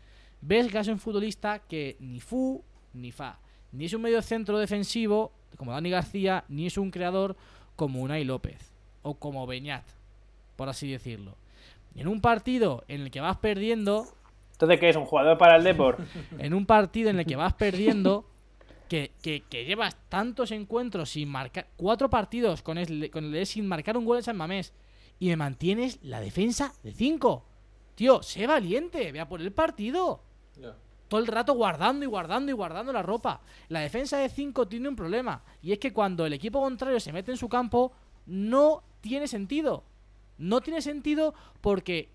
Ves que es un futbolista que ni fu ni fa. Ni es un medio centro defensivo como Dani García, ni es un creador como Unai López. O como Beñat, por así decirlo. En un partido en el que vas perdiendo, Entonces, ¿qué es? ¿Un jugador para el Depor? [LAUGHS] en un partido en el que vas perdiendo, que, que- que llevas tantos encuentros sin marcar, cuatro partidos con el, con el sin marcar un gol en San Mamés, y me mantienes la defensa de cinco. Tío, sé valiente, vea por el partido. Todo el rato guardando y guardando y guardando la ropa. La defensa de 5 tiene un problema. Y es que cuando el equipo contrario se mete en su campo, no tiene sentido. No tiene sentido porque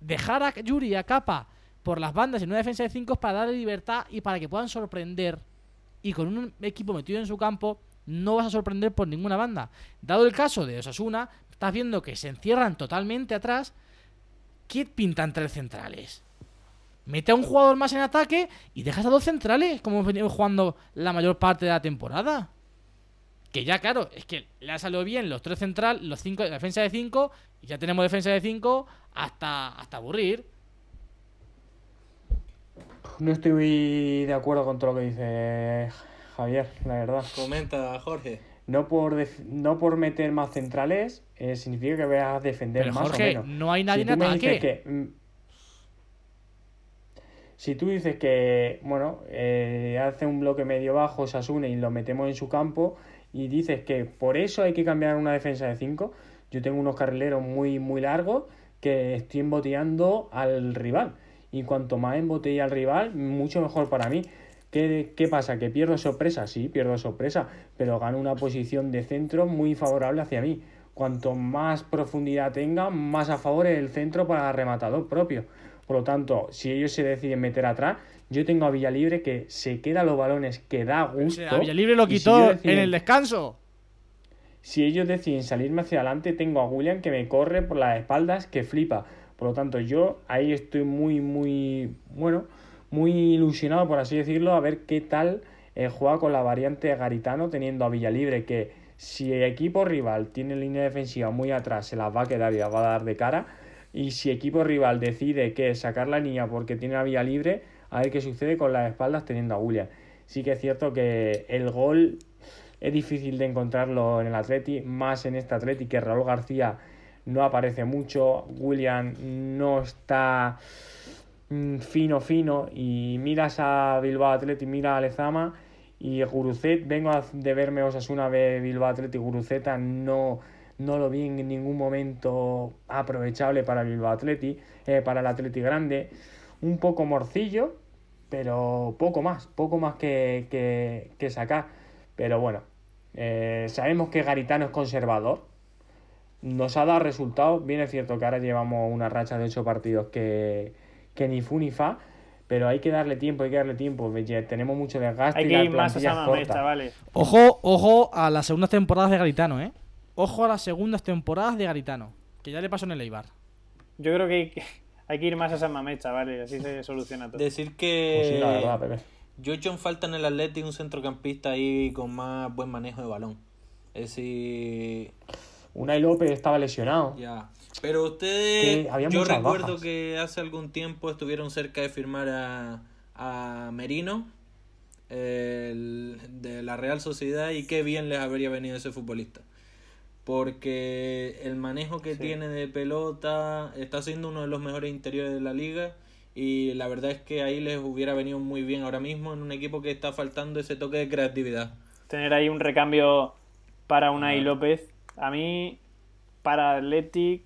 dejar a Yuri y a Capa por las bandas en una defensa de 5 es para darle libertad y para que puedan sorprender. Y con un equipo metido en su campo, no vas a sorprender por ninguna banda. Dado el caso de Osasuna, estás viendo que se encierran totalmente atrás. ¿Qué pintan tres centrales? Mete a un jugador más en ataque y dejas a dos centrales, como hemos venido jugando la mayor parte de la temporada. Que ya, claro, es que le ha salido bien los tres central, los cinco, la defensa de 5, y ya tenemos defensa de 5 hasta, hasta aburrir. No estoy muy de acuerdo con todo lo que dice Javier, la verdad. Comenta, Jorge. No por, no por meter más centrales eh, significa que vayas a defender Pero más Jorge, o menos. no hay nadie si en ataque. que, mm, si tú dices que, bueno, eh, hace un bloque medio bajo Sasune y lo metemos en su campo y dices que por eso hay que cambiar una defensa de 5, yo tengo unos carrileros muy, muy largos que estoy emboteando al rival. Y cuanto más embotella al rival, mucho mejor para mí. ¿Qué, qué pasa? ¿Que pierdo sorpresa? Sí, pierdo sorpresa, pero gano una posición de centro muy favorable hacia mí. Cuanto más profundidad tenga, más a favor es el centro para el rematador propio. Por lo tanto, si ellos se deciden meter atrás, yo tengo a Villalibre que se queda los balones que da O gusto. sea, Villalibre lo si quitó deciden- en el descanso. si ellos deciden salirme hacia adelante, tengo a William que me corre por las espaldas, que flipa. Por lo tanto, yo ahí estoy muy, muy, bueno, muy ilusionado, por así decirlo, a ver qué tal eh, juega con la variante Garitano, teniendo a Villalibre, que si el equipo rival tiene línea defensiva muy atrás, se las va a quedar y las va a dar de cara. Y si equipo rival decide que sacar la línea porque tiene a Villalibre, a ver qué sucede con las espaldas teniendo a William. Sí que es cierto que el gol es difícil de encontrarlo en el Atleti, más en este Atleti que Raúl García no aparece mucho, William no está fino fino y miras a Bilbao Atleti, mira a Lezama y Gurucet, vengo de verme Osasuna de Bilbao Atleti, Guruceta no, no lo vi en ningún momento aprovechable para Bilbao Atleti, eh, para el Atleti grande, un poco morcillo, pero poco más, poco más que, que- que sacar. Pero bueno, eh, sabemos que Garitano es conservador. Nos ha dado resultados. Bien es cierto que ahora llevamos una racha de ocho partidos que, que ni fu ni fa. Pero hay que darle tiempo, hay que darle tiempo. Ya Tenemos mucho desgaste Hay y que la ir más a chavales. Ojo, ojo a las segundas temporadas de Garitano, ¿eh? Ojo a las segundas temporadas de Garitano. Que ya le pasó en el Eibar. Yo creo que hay que, hay que ir más a San Mamés, chavales. Así se soluciona todo. Decir Pues que. sí, la verdad, Pepe. Yo echo en falta en el Atlético un centrocampista ahí con más buen manejo de balón. Es decir, Unai López estaba lesionado. ya. Pero ustedes, yo recuerdo bajas. que hace algún tiempo estuvieron cerca de firmar a, a Merino el- de la Real Sociedad y qué bien les habría venido ese futbolista. Porque el manejo que Sí. tiene de pelota está siendo uno de los mejores interiores de la liga y la verdad es que ahí les hubiera venido muy bien ahora mismo en un equipo que está faltando ese toque de creatividad. Tener ahí un recambio para Unai Ah. López. A mí, para Athletic,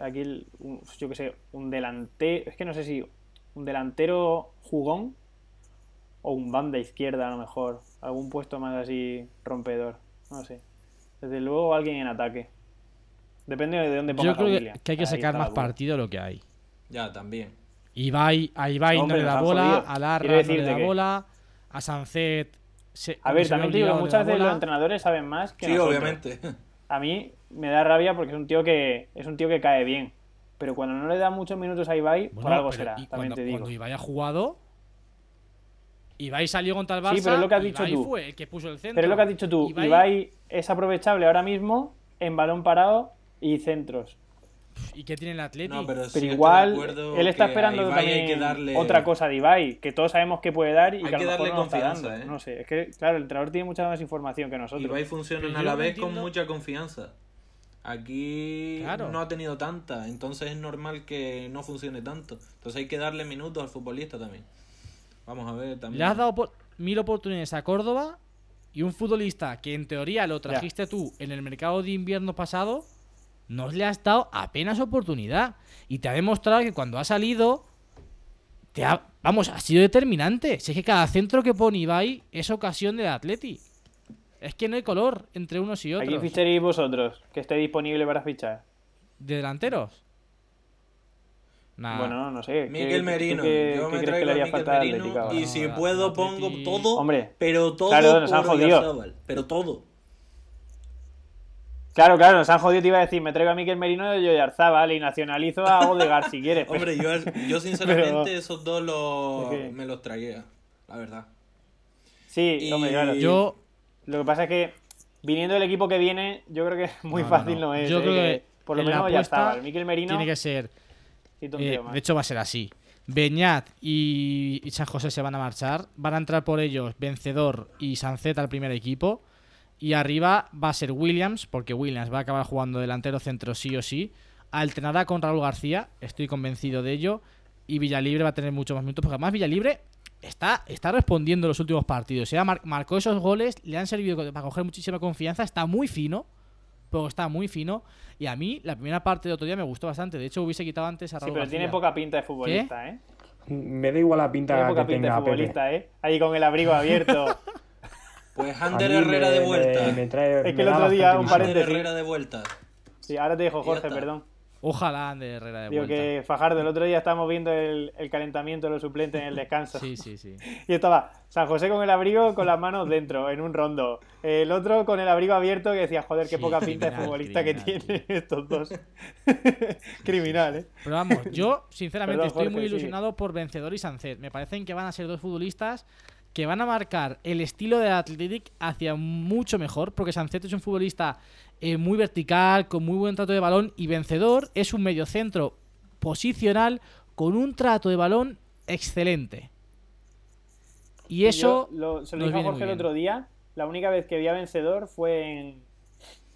aquí, el- un- yo que sé, un delantero. Es que no sé si un delantero jugón o un banda izquierda, a lo mejor. Algún puesto más así rompedor. No sé. Desde luego, alguien en ataque. Depende de dónde Yo pongas a creo que, hay que Ahí sacar más partido de lo que hay. Ya, también. Ibai, a Ibai Hombre, no le da bola, jodido. a Larra no le da que- bola, a Sancet. se- A ver, también te digo muchas veces los entrenadores saben más que Sí, nosotros. obviamente. A mí me da rabia porque es un tío que es un tío que cae bien. Pero cuando no le da muchos minutos a Ibai, por Bueno, algo pero será, y también cuando, te digo. cuando Ibai ha jugado, Ibai salió contra el Barça. Sí, pero es lo que has dicho Ibai tú. fue el que puso el centro. Pero es lo que has dicho tú, Ibai... es aprovechable ahora mismo en balón parado y centros. ¿Y qué tiene el Atleti? No, pero, sí acuerdo él está esperando también hay que darle... otra cosa de Ibai, que todos sabemos que puede dar y Hay que a que lo mejor darle no está confianza, dando. ¿eh? No sé, es que claro, el entrenador tiene mucha más información que nosotros. Ibai funcionan Pero a la vez con mucha confianza. Aquí Claro. no ha tenido tanta, entonces es normal que no funcione tanto. Entonces hay que darle minutos al futbolista también. Vamos a ver también. Le has dado por- mil oportunidades a Córdoba y un futbolista que en teoría lo trajiste tú en el mercado de invierno pasado no le has dado apenas oportunidad. Y te ha demostrado que cuando ha salido, te ha, vamos, ha sido determinante. Si es que cada centro que pone Ibai es ocasión del Atleti. Es que no hay color entre unos y ¿A quién otros. ficharéis vosotros? Que esté disponible para fichar. ¿De delanteros? Nah. Bueno, no sé. ¿qué- Miguel Merino. qué- Yo qué me crees que traigo le a Miguel Merino Atlético y si No, puedo pongo todo, Hombre, pero todo claro, nos han jodido. Pero todo. Claro, claro, nos han jodido, te iba a decir, me traigo a Miguel Merino y Oyarzábal y nacionalizo a Odegaard si quieres. [LAUGHS] pero- Hombre, yo, yo [LAUGHS] sinceramente Pero- esos dos los, me los tragué, la verdad. Sí, Y- hombre, claro. Yo, Lo que pasa es que viniendo del equipo que viene, yo creo que [LAUGHS] muy No, fácil no. no, es. Yo ¿eh? creo que por lo menos apuesta Oyarzábal. Miguel Merino. tiene que ser Eh, de hecho, va a ser así. Beñat y, y San José se van a marchar. Van a entrar por ellos Vencedor y Sancet al primer equipo. Y arriba va a ser Williams, porque Williams va a acabar jugando delantero centro sí o sí. Alternará con Raúl García, estoy convencido de ello. Y Villalibre va a tener muchos más minutos, porque además Villalibre está, está respondiendo en los últimos partidos. Ya mar- marcó esos goles, le han servido para coger muchísima confianza. Está muy fino, pero está muy fino. Y a mí la primera parte de otro día me gustó bastante. De hecho, hubiese quitado antes a Sí, Raúl pero tiene García. poca pinta de futbolista, ¿eh? Me da igual la Tiene pinta poca que pinta de tenga Pepe. futbolista, ¿eh? Ahí con el abrigo abierto. [LAUGHS] Pues Ander Herrera me- de vuelta. me- me trae- Es que el otro día un paréntesis. Herrera de vuelta. Sí, ahora te dejo, Jorge, perdón. Ojalá de Herrera de Digo vuelta. que Fajardo, el otro día estábamos viendo el, el calentamiento de los suplentes en el descanso. Sí, sí, sí. [LAUGHS] Y estaba San José con el abrigo con las manos dentro, en un rondo. El otro con el abrigo abierto que decía, joder, qué Sí, poca pinta de criminal, futbolista que tienen estos dos. [LAUGHS] [LAUGHS] Criminal, ¿eh? Pero vamos, yo sinceramente Perdón, estoy Jorge, muy ilusionado por Vencedor y Sancet. Me parecen que van a ser dos futbolistas que van a marcar el estilo del Athletic hacia mucho mejor, porque Sancet es un futbolista eh, muy vertical, con muy buen trato de balón, y Vencedor es un mediocentro posicional con un trato de balón excelente. Y eso Yo lo- se lo dije a Jorge el otro día. La única vez que vi a vencedor fue en,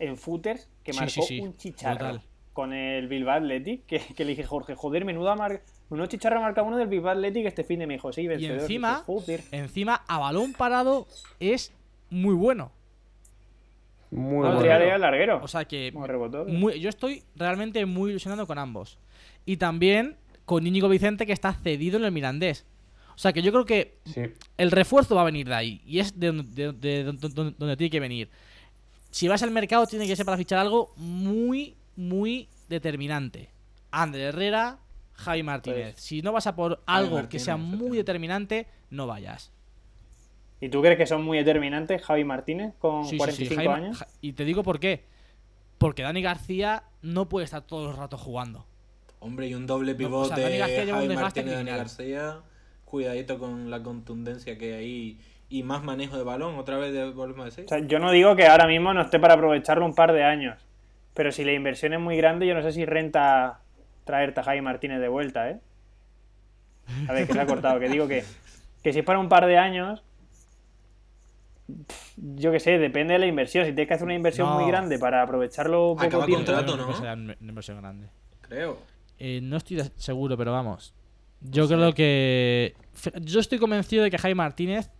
en Footers, que Sí, marcó sí, sí, un chicharro con el Bilbao Athletic. Que, que le dije, Jorge, joder, menuda marca. Uno chicharro marca uno del Bilbao Athletic este fin de me dijo, sí, y encima, encima a balón parado es muy bueno. Muy bueno. larguero. O sea que muy- yo estoy realmente muy ilusionado con ambos. Y también con Íñigo Vicente que está cedido en el Mirandés. O sea que yo creo que Sí. el refuerzo va a venir de ahí. Y es de, donde- de- de donde- donde- donde tiene que venir. Si vas al mercado tiene que ser para fichar algo muy, muy determinante. Ander Herrera, Javi Martínez. Pues, si no vas a por algo que Martínez, sea muy determinante, no vayas. ¿Y tú crees que son muy determinantes Javi Martínez con Sí, sí, sí, 45 Jaime- años? Y te digo por qué. Porque Dani García no puede estar todo el rato jugando. Hombre, y un doble No, o pivote, sea, Dani García lleva un Javi desgaste Martínez, Dani. García. Cuidadito con la contundencia que hay y más manejo de balón. Otra vez de- volvemos a decir. O sea, yo no digo que ahora mismo no esté para aprovecharlo un par de años. Pero si la inversión es muy grande, yo no sé si renta traerte a Javi Martínez de vuelta, ¿eh? A ver, que se ha cortado. Que digo que, que si es para un par de años, yo qué sé, depende de la inversión. Si tienes que hacer una inversión No. muy grande para aprovecharlo poco Acaba tiempo, contrato, Creo que ¿no? será una inversión grande. Creo. Eh, no estoy seguro, pero vamos. Yo creo que. Yo estoy convencido de que Jaime Martínez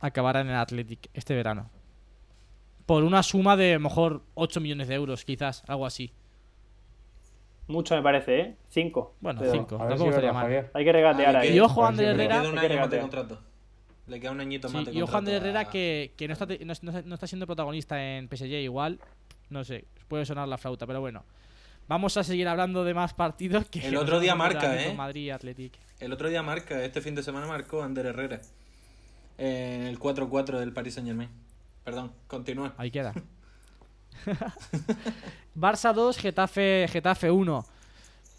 acabará en el Athletic este verano. Por una suma de a lo mejor 8 millones de euros, quizás, algo así. Mucho me parece, ¿eh? Cinco. Bueno, Pero 5. A ver si verdad, mal. Hay que regatear Ah, ahí. Y ojo a A ver si Ander es Le. Herrera. queda un año más de contrato. Le queda un añito Sí, más de y ojo a contrato. Ander Herrera a- que, que no, está, no, no- no está siendo protagonista en PSG igual. No sé, puede sonar la flauta, pero bueno. Vamos a seguir hablando de más partidos que El otro día marca, ¿eh? Madrid Athletic. El otro día marca, este fin de semana marcó Ander Herrera. En el 4-4 del Paris Saint Germain. Perdón, continúa. Ahí queda. [LAUGHS] [LAUGHS] Barça 2, Getafe, Getafe 1.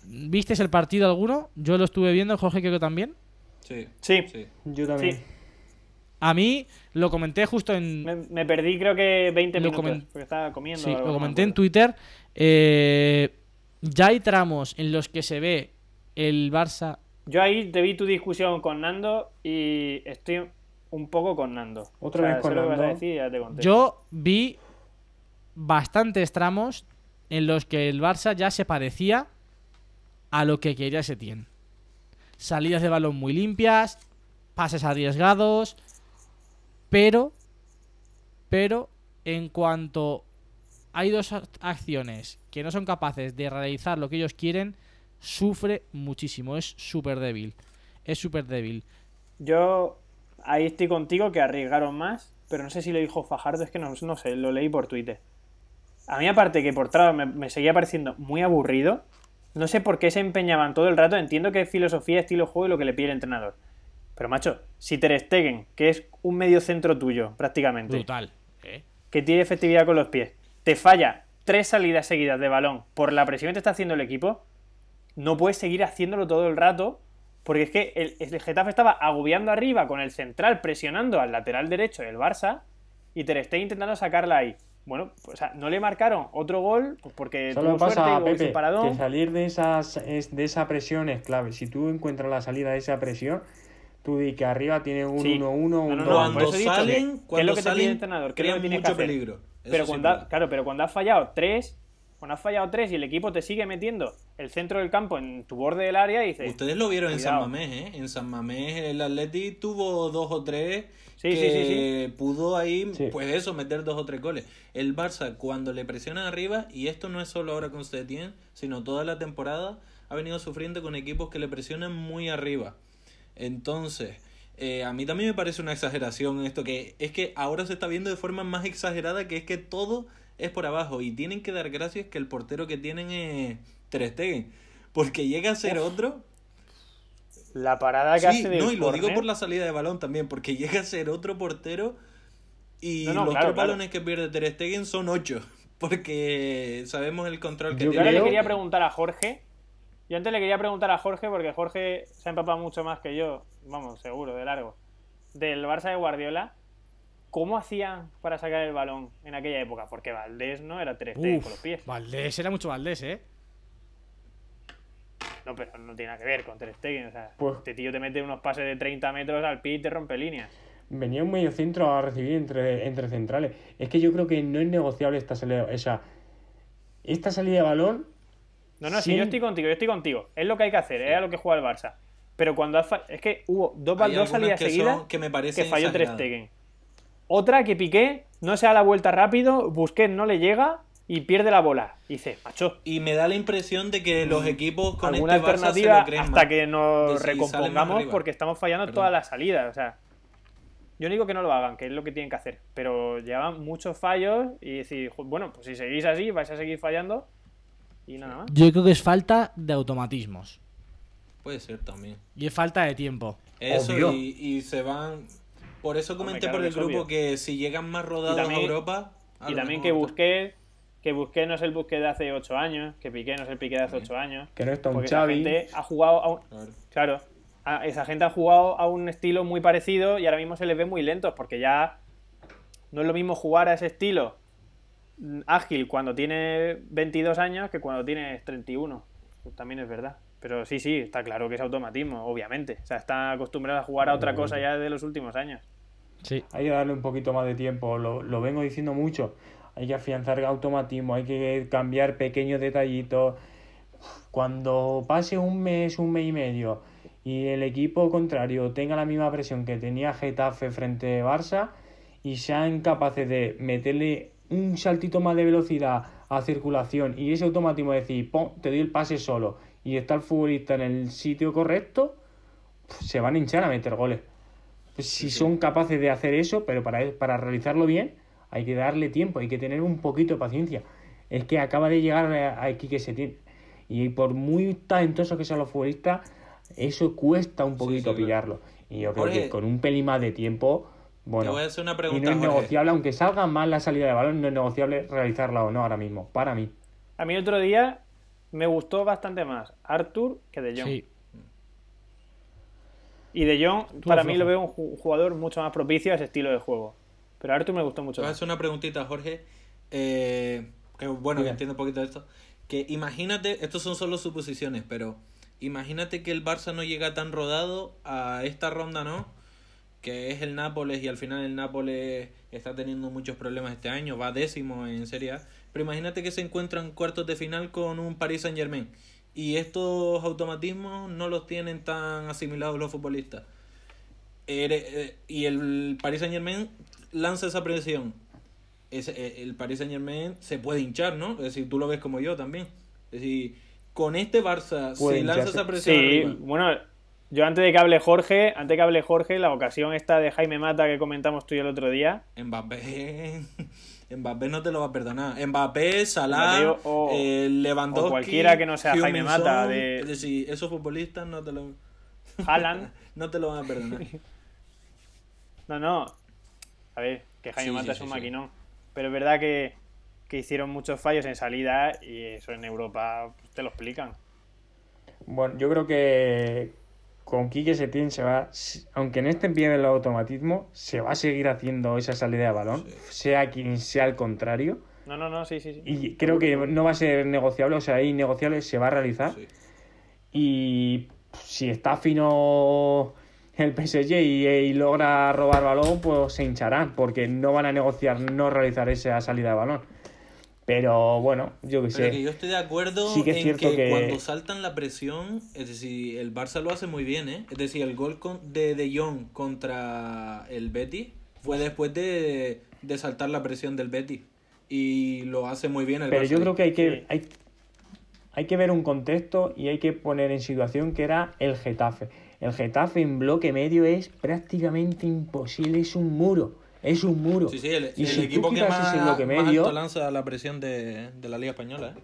¿Visteis el partido alguno? Yo lo estuve viendo, Jorge creo que también. Sí, Sí, sí. Yo también. sí. A mí lo comenté justo en... Me, me perdí creo que 20 Lo minutos. comen- Porque estaba comiendo. Sí, o algo, lo comenté en. Twitter. eh, ya hay tramos en los que se ve el Barça... Yo ahí te vi tu discusión con Nando y estoy un poco con Nando. Otra O sea, vez con sé lo que vas a Nando. decir y ya te conté. Yo vi bastantes tramos en los que el Barça ya se parecía a lo que quería Setién. Salidas de balón muy limpias, pases arriesgados, pero, pero en cuanto hay dos ac- acciones que no son capaces de realizar lo que ellos quieren, sufre muchísimo. Es súper débil. Es súper débil. Yo ahí estoy contigo que arriesgaron más, pero no sé si lo dijo Fajardo, es que no, no sé, lo leí por Twitter. A mí aparte que por trabajo me, me seguía pareciendo muy aburrido, no sé por qué se empeñaban todo el rato, entiendo que es filosofía, estilo juego y lo que le pide el entrenador. Pero macho, si Ter Stegen, que es un medio centro tuyo prácticamente, Brutal. ¿eh? que tiene efectividad con los pies, te falla tres salidas seguidas de balón por la presión que te está haciendo el equipo, no puedes seguir haciéndolo todo el rato, porque es que el, el Getafe estaba agobiando arriba con el central presionando al lateral derecho del Barça y Ter Stegen intentando sacarla ahí. Bueno, pues, o sea, no le marcaron otro gol pues porque Solo tuvo pasa, suerte y hizo Pepe, paradón. que salir de, esas, es- de esa presión es clave. Si tú encuentras la salida de esa presión, tú di que arriba tiene un Sí. 1-1, un No, no, no, 2-1. por Cuando he dicho que- salen, que es lo cuando que te pide el salen, entrenador, que es lo crean que tienes que mucho hacer. peligro. Eso Pero cuando, ha- claro, pero cuando has fallado tres, cuando has fallado tres y el equipo te sigue metiendo el centro del campo en tu borde del área, dices. Ustedes lo vieron en San cuidado. Mamés, ¿eh? En San Mamés el Atleti tuvo dos o tres Sí, que sí, sí, pudo ahí, pues eso, meter dos o tres goles. El Barça, cuando le presionan arriba, y esto no es solo ahora con Setien, sino toda la temporada, ha venido sufriendo con equipos que le presionan muy arriba. Entonces, eh, a mí también me parece una exageración esto, que es que ahora se está viendo de forma más exagerada, que es que todo es por abajo, y tienen que dar gracias que el portero que tienen es Ter Stegen, porque llega a ser otro La parada que Sí, hace de no, y lo digo por la salida de balón también, porque [LAUGHS] llega a ser otro portero y No, no, los claro, tres claro. balones que pierde Ter Stegen son ocho, [LAUGHS] porque sabemos el control que Yo Yo ahora tiene. le creo quería que- preguntar a Jorge. Yo antes le quería preguntar a Jorge porque Jorge se ha empapado mucho más que yo, vamos, seguro, de largo. Del Barça de Guardiola. ¿Cómo hacían para sacar el balón en aquella época? Porque Valdés no era Ter Stegen Uf, con los pies. Valdés, era mucho Valdés, ¿eh? No, pero no tiene nada que ver con Ter Stegen. O sea, Pues- este tío te mete unos pases de 30 metros al pie y te rompe líneas. Venía un medio centro a recibir entre, entre centrales. Es que yo creo que no es negociable esta salida. O sea, esta salida de balón. No, no, si yo estoy contigo, yo estoy contigo. Es lo que hay que hacer, es a lo que juega el Barça. Pero cuando has fa- Es que hubo dos, Hay dos salidas que seguidas que me que falló Ter. Stegen. Otra que Piqué no se da la vuelta rápido, Busquets no le llega y pierde la bola. Y dice, macho, Y me da la impresión de que los equipos con alguna este Barça se alternativa lo creen hasta más. que nos si recompongamos porque estamos fallando Perdón. todas las salidas. O sea, yo no digo que no lo hagan, que es lo que tienen que hacer. Pero llevan muchos fallos y decir, "Jo, bueno, pues si seguís así, vais a seguir fallando y nada más. Yo creo que es falta de automatismos. Puede ser también. Y es falta de tiempo. Eso Obvio. y, y se van... Por eso comenté claro por el grupo obvio. que si llegan más rodados también- a Europa... a Y también que busqué que busqué no es el busqué de hace 8 años, que Piqué no es el Piqué de hace 8 años. Que no está un esa Xavi. gente ha jugado a un, Claro. claro, a- esa gente ha jugado a un estilo muy parecido y ahora mismo se les ve muy lentos porque ya no es lo mismo jugar a ese estilo ágil cuando tienes 22 años que cuando tienes 31. Pues también es verdad. Pero sí, sí, está claro que es automatismo, obviamente. O sea, está acostumbrado a jugar a otra cosa ya de los últimos años. Sí. Hay que darle un poquito más de tiempo, lo, lo vengo diciendo mucho. Hay que afianzar el automatismo, hay que cambiar pequeños detallitos. Cuando pase un mes, un mes y medio y el equipo contrario tenga la misma presión que tenía Getafe frente a Barça y sean capaces de meterle un saltito más de velocidad a circulación y ese automatismo de decir, ¡pum! te doy el pase solo y está el futbolista en el sitio correcto, se van a hinchar a meter goles. Si son capaces de hacer eso, pero para, para realizarlo bien, hay que darle tiempo, hay que tener un poquito de paciencia. Es que acaba de llegar a- a Quique Setién. Y por muy talentosos que sean los futbolistas, eso cuesta un poquito sí, pillarlo. Y yo creo Jorge, que con un pelín más de tiempo, bueno, Te voy a hacer una y no es Jorge. negociable, aunque salga mal la salida de balón, no es negociable realizarla o no ahora mismo, para mí. A mí el otro día me gustó bastante más Arthur que De Jong. Sí. Y De Jong, para mí lo veo un ju- jugador mucho más propicio a ese estilo de juego. Pero Arthur me gustó mucho voy a hacer una preguntita, Jorge. Eh, que bueno, que entiendo un poquito de esto. Que imagínate, estos son solo suposiciones, pero imagínate que el Barça no llega tan rodado a esta ronda, ¿no? Que es el Nápoles y al final el Nápoles está teniendo muchos problemas este año, va décimo en Serie A. Pero imagínate que se encuentran cuartos de final con un Paris Saint Germain. Y estos automatismos no los tienen tan asimilados los futbolistas. Eh, y el Paris Saint Germain lanza esa presión. ese- eh, el Paris Saint Germain se puede hinchar, ¿no? Es decir, tú lo ves como yo también. Es decir, con este Barça Puede se lanza esa presión Sí, arriba. bueno, yo antes de que hable Jorge, antes de que hable Jorge, la ocasión esta de Jaime Mata que comentamos tú y el otro día, Mbappé, [LAUGHS] Mbappé no te lo va a perdonar. Mbappé, Salah, Mbappé o- eh, Lewandowski, o cualquiera que no sea Jaime Mata de- Es decir, esos futbolistas no te lo, Haaland, [LAUGHS] no te lo van a perdonar. [LAUGHS] no, no, a ver, que Jaime Sí, Mata sí, es sí, un sí. maquinón, pero es verdad que, que hicieron muchos fallos en salida y eso en Europa pues, te lo explican. Bueno, yo creo que con Quique Setién se va, aunque no esté bien el automatismo, se va a seguir haciendo esa salida de balón, sea quien sea el contrario. No, no, no, sí, sí, sí. Y creo que no va a ser negociable, o sea, innegociable, se va a realizar. Sí. Y si está fino el PSG y, y logra robar balón, pues se hincharán, porque no van a negociar no realizar esa salida de balón. Pero bueno, yo que Pero que sé. yo estoy de acuerdo Sí que es en cierto que, que- cuando saltan la presión, es decir, el Barça lo hace muy bien, ¿eh? Es decir, el gol con- de De Jong contra el Betis fue después de, de saltar la presión del Betis. Y lo hace muy bien el Pero Barça. yo creo que hay que, hay, hay que ver un contexto y hay que poner en situación que era el Getafe. El Getafe en bloque medio es prácticamente imposible, es un muro. Es un muro. Sí, sí, el, y el si tú equipo que quitas más, ese bloque más medio, alto lanza la presión de, de la Liga Española, ¿eh?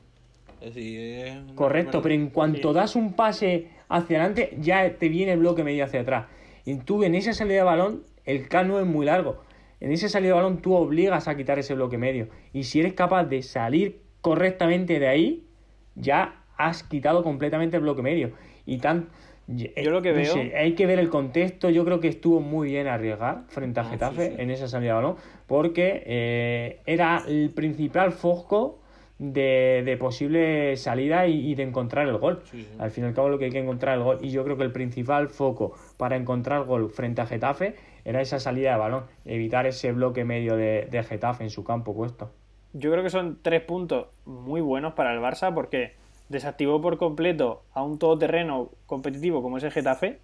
Es decir, es Correcto, pero en cuanto Sí. das un pase hacia adelante, ya te viene el bloque medio hacia atrás. Y tú en esa salida de balón, el cano es muy largo. En esa salida de balón tú obligas a quitar ese bloque medio. Y si eres capaz de salir correctamente de ahí, ya has quitado completamente el bloque medio. Y tan... Yo lo que no veo- sé, hay que ver el contexto. Yo creo que estuvo muy bien arriesgar frente a sí, Getafe sí. en esa salida de balón, porque eh, era el principal foco de, de posible salida y, y de encontrar el gol. Sí. Al fin y al cabo lo que hay que encontrar el gol. Y yo creo que el principal foco para encontrar gol frente a Getafe era esa salida de balón, evitar ese bloque medio de, de Getafe en su campo puesto. Yo creo que son tres puntos muy buenos para el Barça porque desactivó por completo a un todoterreno competitivo como es el Getafe,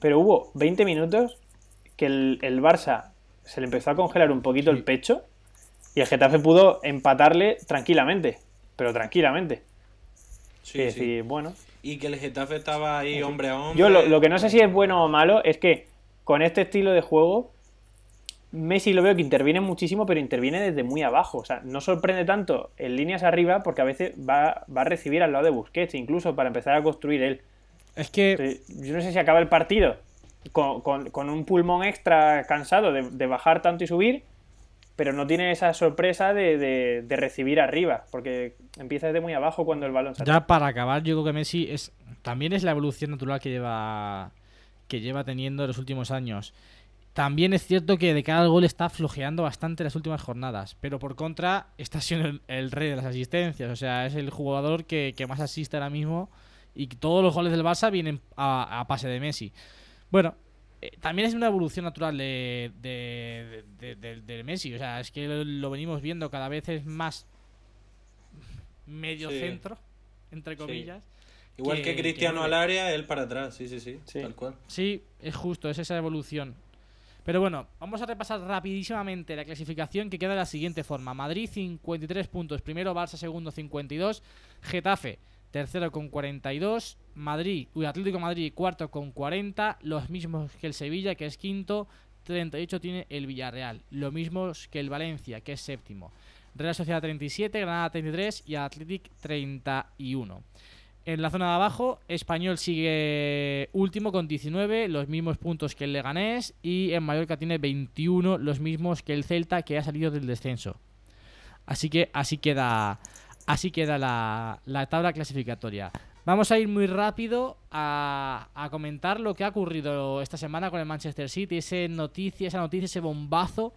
pero hubo 20 minutos que el, el Barça se le empezó a congelar un poquito el pecho y el Getafe pudo empatarle tranquilamente, pero tranquilamente. Sí, sí. decir, bueno. Y que el Getafe estaba ahí hombre a hombre. Yo lo, lo que no sé si es bueno o malo es que con este estilo de juego, Messi lo veo que interviene muchísimo, pero interviene desde muy abajo. O sea, no sorprende tanto en líneas arriba porque a veces va, va a recibir al lado de Busquets, incluso para empezar a construir él. Es que Entonces, Yo no sé si acaba el partido con, con- con un pulmón extra cansado de, de bajar tanto y subir, pero no tiene esa sorpresa de, de- de recibir arriba, porque empieza desde muy abajo cuando el balón sale. Ya para acabar, yo creo que Messi es también es la evolución natural que lleva que lleva teniendo en los últimos años. También es cierto que de cara al gol está flojeando bastante las últimas jornadas, pero por contra está siendo el, el rey de las asistencias, o sea, es el jugador que, que más asiste ahora mismo y todos los goles del Barça vienen a, a pase de Messi. Bueno, eh, también es una evolución natural de, de, de- de- de Messi, o sea, es que lo, lo venimos viendo cada vez es más medio Sí. centro, entre comillas. Igual que- Cristiano al área, él para atrás. Sí, sí, sí, Sí. Tal cual. Sí, es justo, es esa evolución. Pero bueno, vamos a repasar rapidísimamente la clasificación que queda de la siguiente forma. Madrid 53 puntos, primero Barça segundo 52, Getafe tercero con 42, Madrid, uy, Atlético Madrid cuarto con 40, los mismos que el Sevilla que es quinto, 38 tiene el Villarreal, lo mismo que el Valencia que es séptimo. Real Sociedad 37, Granada 33 y Athletic 31. En la zona de abajo, Español sigue último con 19, los mismos puntos que el Leganés. Y en Mallorca tiene 21, los mismos que el Celta, que ha salido del descenso. Así que así queda, así queda la, la tabla clasificatoria. Vamos a ir muy rápido a, a comentar lo que ha ocurrido esta semana con el Manchester City. Ese noticia, esa noticia, ese bombazo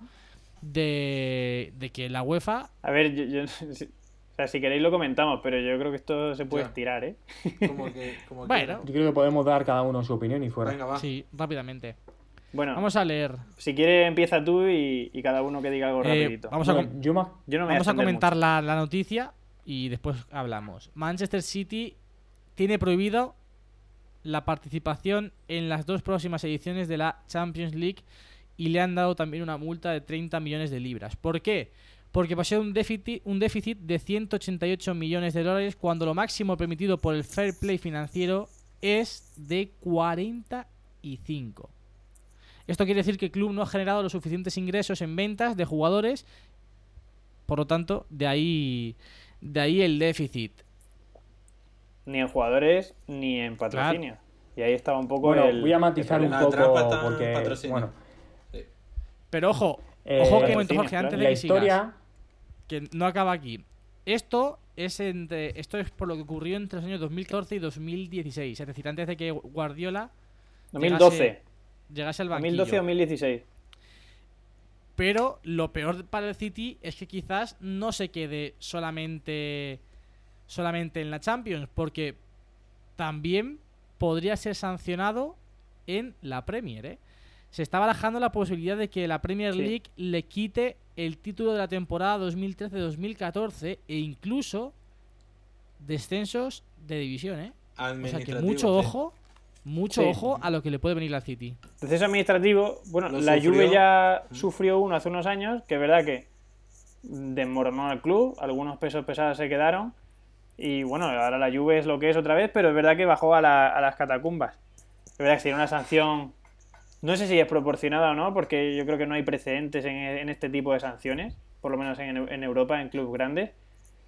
de, de que la UEFA A ver, yo, yo- o sea, si queréis lo comentamos, pero yo creo que esto se puede Ya. estirar, ¿eh? Como que, como Bueno. Yo creo que podemos dar cada uno su opinión y fuera. Venga, va. Sí, rápidamente. Bueno, Vamos a leer. si quieres empieza tú y, y cada uno que diga algo eh, rapidito. vamos a, Bueno, com- yo más Yo no me voy Vamos a extender comentar la, la noticia y después hablamos. Manchester City tiene prohibido la participación en las dos próximas ediciones de la Champions League y le han dado también una multa de 30 millones de libras. ¿Por qué? Porque pasó un déficit, un déficit de 188 millones de dólares cuando lo máximo permitido por el fair play financiero es de 45. Esto quiere decir que el club no ha generado los suficientes ingresos en ventas de jugadores, por lo tanto, de ahí, de ahí el déficit. Ni en jugadores ni en patrocinio. Y ahí estaba un poco Bueno, el. voy a matizar un poco porque, patrocinio. bueno, Pero ojo, eh, ojo que un patrocinio, momento, Jorge, claro. antes de la que sigas. Que no acaba aquí. Esto es entre, esto es por lo que ocurrió entre los años 2014 y 2016, es decir, antes de que Guardiola 2012. llegase, llegase al banquillo. 2012-2016. Pero lo peor para el City es que quizás no se quede solamente solamente en la Champions, porque también podría ser sancionado en la Premier, ¿eh? Se está barajando la posibilidad de que la Premier Sí. League le quite el título de la temporada 2013-2014 e incluso descensos de división, ¿eh? O sea que mucho sí. ojo, mucho Sí. ojo a lo que le puede venir al City. Proceso administrativo, bueno, Lo la sufrió. Juve ya sufrió uno hace unos años, que es verdad que desmoronó al club, algunos pesos pesados se quedaron, y bueno, ahora la Juve es lo que es otra vez, pero es verdad que bajó a, la- a las catacumbas. Es verdad que sería una sanción, no sé si es proporcionada o no, porque yo creo que no hay precedentes en, en este tipo de sanciones, por lo menos en, Europa, en clubes grandes.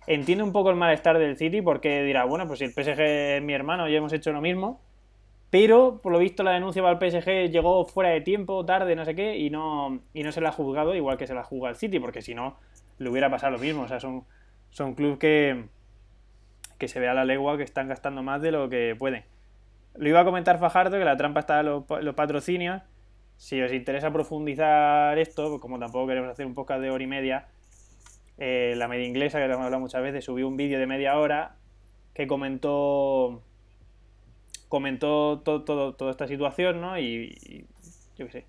Entiendo un poco el malestar del City porque dirá, bueno, pues si el PSG es mi hermano y hemos hecho lo mismo, pero por lo visto la denuncia para el PSG llegó fuera de tiempo, tarde, no sé qué, y no, y no se la ha juzgado igual que se la juzga al City, porque si no, le hubiera pasado lo mismo. O sea, son, son clubes que, que se ve a la legua que están gastando más de lo que pueden. Lo iba a comentar Fajardo, que la trampa está en los, los patrocinios. Si os interesa profundizar esto, pues como tampoco queremos hacer un podcast de hora y media, eh, la media inglesa, que lo hemos hablado muchas veces, subió un vídeo de media hora que comentó comentó todo, todo, toda esta situación, ¿no? Y, y yo qué sé,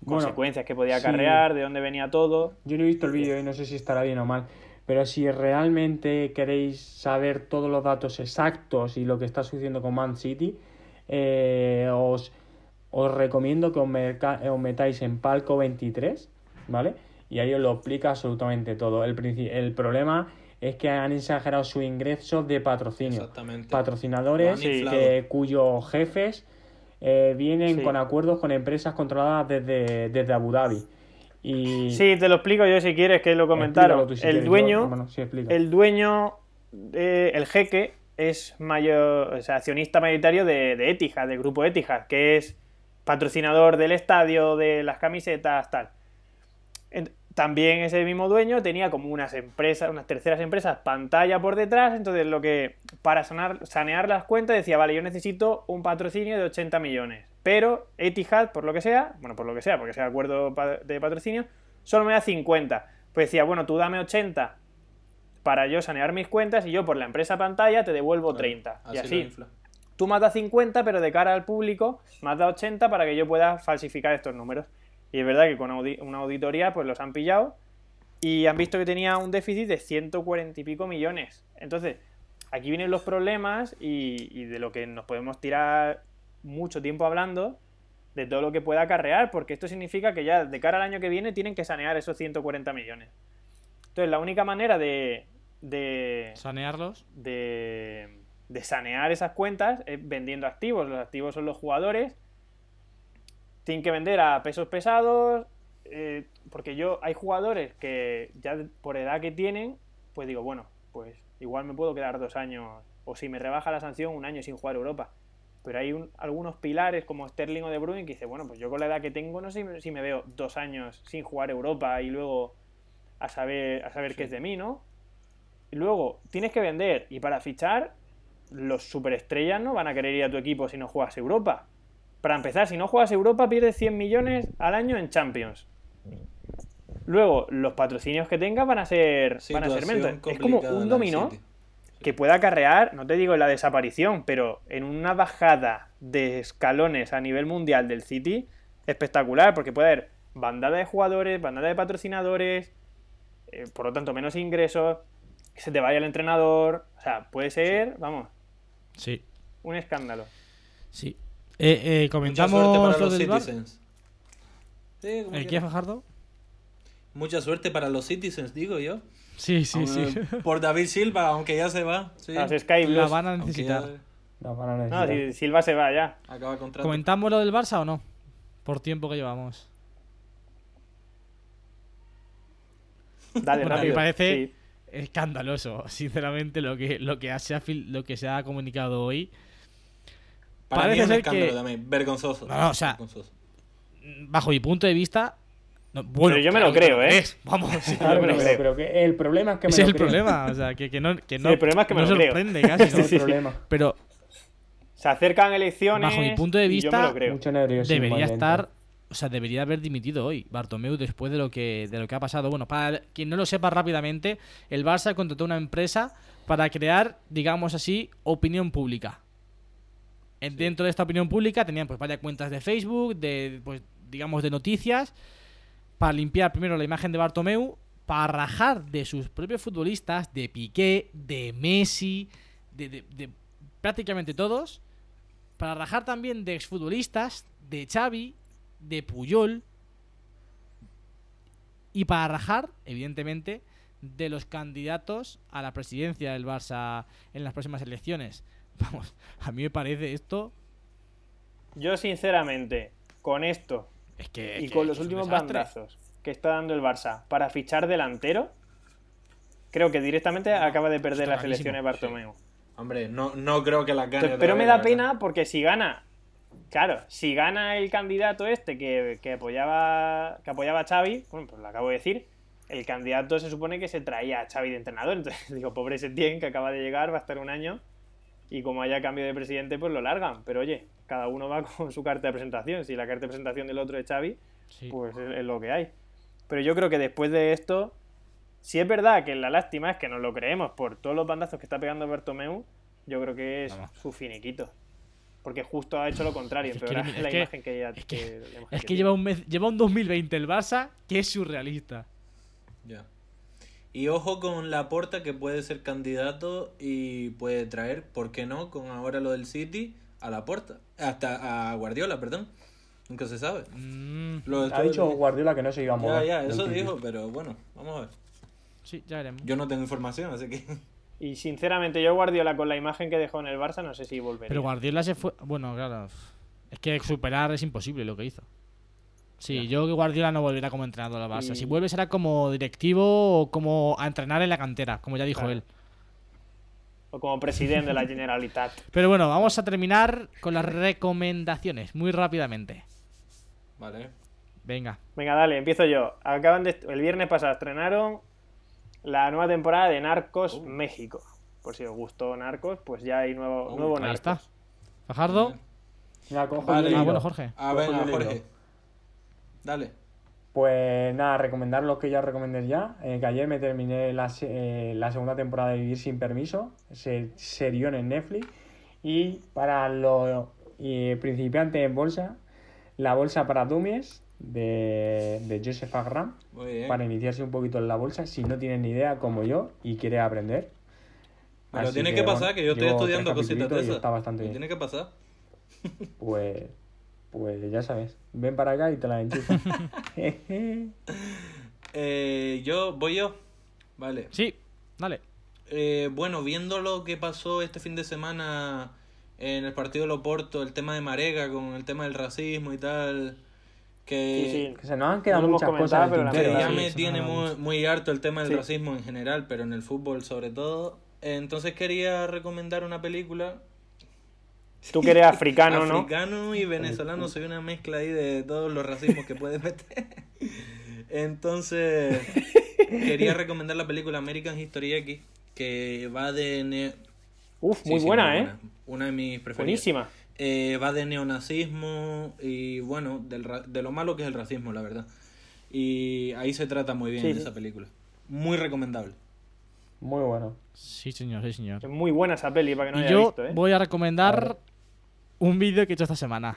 Bueno, consecuencias que podía sí. acarrear, de dónde venía todo. Yo no he visto el vídeo y no sé si estará bien o mal, pero si realmente queréis saber todos los datos exactos y lo que está sucediendo con Man City, eh, os, os recomiendo que os, merca- os metáis en Palco 23, ¿vale? Y ahí os lo explica absolutamente todo. El, princi- el problema es que han exagerado su ingreso de patrocinio. Exactamente. Patrocinadores que- cuyos jefes eh, vienen Sí. con acuerdos con empresas controladas desde, desde Abu Dhabi. Y Sí, te lo explico yo si quieres, que lo comentaron. Si el quieres, yo, dueño, hermano, sí, explica. el dueño, de- el jeque, es mayor, o sea, accionista mayoritario de, de Etihad, del grupo Etihad, que es patrocinador del estadio, de las camisetas, tal. También ese mismo dueño tenía como unas empresas, unas terceras empresas, pantalla por detrás, entonces lo que, para sanar- sanear las cuentas, decía, vale, yo necesito un patrocinio de 80 millones, pero Etihad, por lo que sea, bueno, por lo que sea, porque sea acuerdo de patrocinio, solo me da 50. Pues decía, bueno, tú dame 80 para yo sanear mis cuentas y yo por la empresa pantalla te devuelvo 30. y lo así, tú me dado 50, pero de cara al público me has dado 80 para que yo pueda falsificar estos números. Y es verdad que con audi- una auditoría pues los han pillado y han visto que tenía un déficit de 140 y pico millones. Entonces, aquí vienen los problemas y, y de lo que nos podemos tirar mucho tiempo hablando de todo lo que pueda acarrear, porque esto significa que ya de cara al año que viene tienen que sanear esos 140 millones. Entonces, la única manera de, de, Sanearlos. de, de sanear esas cuentas es vendiendo activos. Los activos son los jugadores. Tienen que vender a pesos pesados. eh, porque yo, hay jugadores que ya por edad que tienen, pues digo, bueno, pues igual me puedo quedar dos años. O si me rebaja la sanción, un año sin jugar Europa. Pero hay un- algunos pilares como Sterling o De Bruyne que dice, bueno, pues yo con la edad que tengo no sé si me- si me veo dos años sin jugar Europa y luego a saber, a saber qué es de mí, ¿no? Y luego tienes que vender y para fichar los superestrellas no van a querer ir a tu equipo si no juegas Europa. Para empezar, si no juegas Europa pierdes 100 millones al año en Champions. Luego, los patrocinios que tengas van a ser, van a ser mentos. Es como un dominó que puede acarrear, no te digo en la desaparición, pero en una bajada de escalones a nivel mundial del City espectacular, porque puede haber bandada de jugadores, bandada de patrocinadores, eh, por lo tanto menos ingresos, que se te vaya el entrenador, o sea, puede ser, vamos, Sí. un escándalo. Sí. Eh, eh, Mucha comentamos suerte para lo los del. Citizens. Sí, ¿El qué, Fajardo? Mucha suerte para los Citizens, digo yo. Sí, sí, sí. [LAUGHS] Por David Silva, aunque ya se va. Sí. Las Sky La Blues. van a necesitar. ya No, para no No, necesitar. si Silva se va ya. acaba contrato. ¿Comentamos lo del Barça o no? Por tiempo que llevamos. [LAUGHS] Dale, Bueno, a mí rápido. me parece Sí. escandaloso, [LAUGHS] sinceramente, lo que, lo que, se ha, fil- lo que se ha comunicado hoy. Para parece mí es un escándalo que- también. Vergonzoso. No, no, o sea, Vergonzoso. Bajo mi punto de vista. no, bueno, Pero yo me lo creo, ¿eh? es, Vamos, [LAUGHS] sí, Claro, pero, creo. pero que el problema es que me ese es lo el creo. problema. O sea, que, que no, que no, el problema es que me no lo creo. sorprende casi, ¿no? es el problema. Pero Se acercan elecciones. Bajo mi punto de vista, me lo creo. Mucho nerviosismo. debería estar. O sea, debería haber dimitido hoy Bartomeu después de lo que de lo que ha pasado. Bueno, para quien no lo sepa rápidamente, el Barça contrató una empresa para crear, digamos así, opinión pública. En- Dentro de esta opinión pública tenían pues varias cuentas de Facebook, de pues digamos de noticias, para limpiar primero la imagen de Bartomeu, para rajar de sus propios futbolistas, de Piqué, de Messi, de, de- de prácticamente todos, para rajar también de exfutbolistas, de Xavi, de Puyol, y para rajar, evidentemente, de los candidatos a la presidencia del Barça en las próximas elecciones. [LAUGHS] Vamos, a mí me parece esto. Yo, sinceramente, con esto Es que. y que- con los últimos bandazos que está dando el Barça para fichar delantero, creo que directamente acaba de perder las elecciones Bartomeu. Hombre, no, no creo que las gane. Pero, pero me da pena porque si gana, claro, si gana el candidato este que, que apoyaba que apoyaba a Xavi, bueno, pues lo acabo de decir, el candidato se supone que se traía a Xavi de entrenador, [LAUGHS] entonces digo, pobre Setién que acaba de llegar, va a estar un año y como haya cambio de presidente, pues lo largan, pero oye, cada uno va [LAUGHS] con su carta de presentación, si la carta de presentación del otro es Xavi, Sí. pues es, es lo que hay. Pero yo creo que después de esto, si es verdad que la lástima es que nos lo creemos por todos los bandazos que está pegando Bertomeu, yo creo que es Vamos. su finiquito. Porque justo ha hecho lo contrario, Es que es la que- imagen que ya es que- que- la imagen Es que tiene. lleva un, mes, lleva un 2020 el Barça que es surrealista. Ya. Y ojo con Laporta que puede ser candidato y puede traer, ¿por qué no? Con ahora lo del City a Laporta. Hasta a Guardiola, perdón. Nunca se sabe. Mm, Lo Ha dicho Guardiola que no se iba a Ya, mover. ya, del eso dijo, pero bueno, vamos a ver. sí, ya veremos. Yo no tengo información, así que. [LAUGHS] Y sinceramente, yo Guardiola con la imagen que dejó en el Barça, no sé si volvería. Pero Guardiola se fue. Bueno, claro. Es que superar es imposible lo que hizo. Sí, yo que Guardiola no volverá como entrenador al Barça. Y- Si vuelve será como directivo o como a entrenar en la cantera, como ya dijo Claro. él. O como presidente de la Generalitat. [LAUGHS] Pero bueno, vamos a terminar con las recomendaciones, muy rápidamente. Vale. Venga. Venga, dale, empiezo yo. Acaban de el viernes pasado estrenaron la nueva temporada de Narcos Oh. México. Por si os gustó Narcos, pues ya hay nuevo, Oh, nuevo Ahí Narcos. está. Fajardo. Venga, cojo Vale. Ah, bueno, Jorge. Ah, Cojo el hilo. Jorge. Dale. Pues nada, recomendar lo que ya recomendé ya. Eh, que ayer me terminé la, eh, la segunda temporada de Vivir sin Permiso, se serión en Netflix. Y para los eh, principiantes en bolsa, la bolsa para dummies de, de Joseph Agram, para iniciarse un poquito en la bolsa, si no tienen ni idea como yo y quiere aprender. Así tiene que, pasar, bueno, que yo estoy estudiando cositas de esas. Está bastante bien. tiene que pasar. [LAUGHS] Pues, pues ya sabes, ven para acá y te la enchufo. [LAUGHS] Eh, yo, voy yo. Vale. Sí, dale. Eh, bueno, viendo lo que pasó este fin de semana en el partido de Loporto, el tema de Marega con el tema del racismo y tal, que, Sí, sí. Que se nos han quedado No muchas cosas pero que ya Sí, me tiene muy, muy harto el tema del Sí. racismo en general, pero en el fútbol sobre todo. Entonces quería recomendar una película Tú que eres [LAUGHS] africano, ¿no? africano y venezolano, soy una mezcla ahí de todos los racismos que puedes meter. [LAUGHS] Entonces, quería recomendar la película American History X, que va de... ne- Uf, Sí, muy sí, buena, ¿eh? Una de mis preferidas. Buenísima. Eh, va de neonazismo y bueno, del ra- de lo malo que es el racismo, la verdad. Y ahí se trata muy bien Sí, en sí. esa película. Muy recomendable. Muy bueno. Sí, señor, sí, señor. Es muy buena esa peli para que no y haya yo visto, ¿eh? voy a recomendar un vídeo que he hecho esta semana.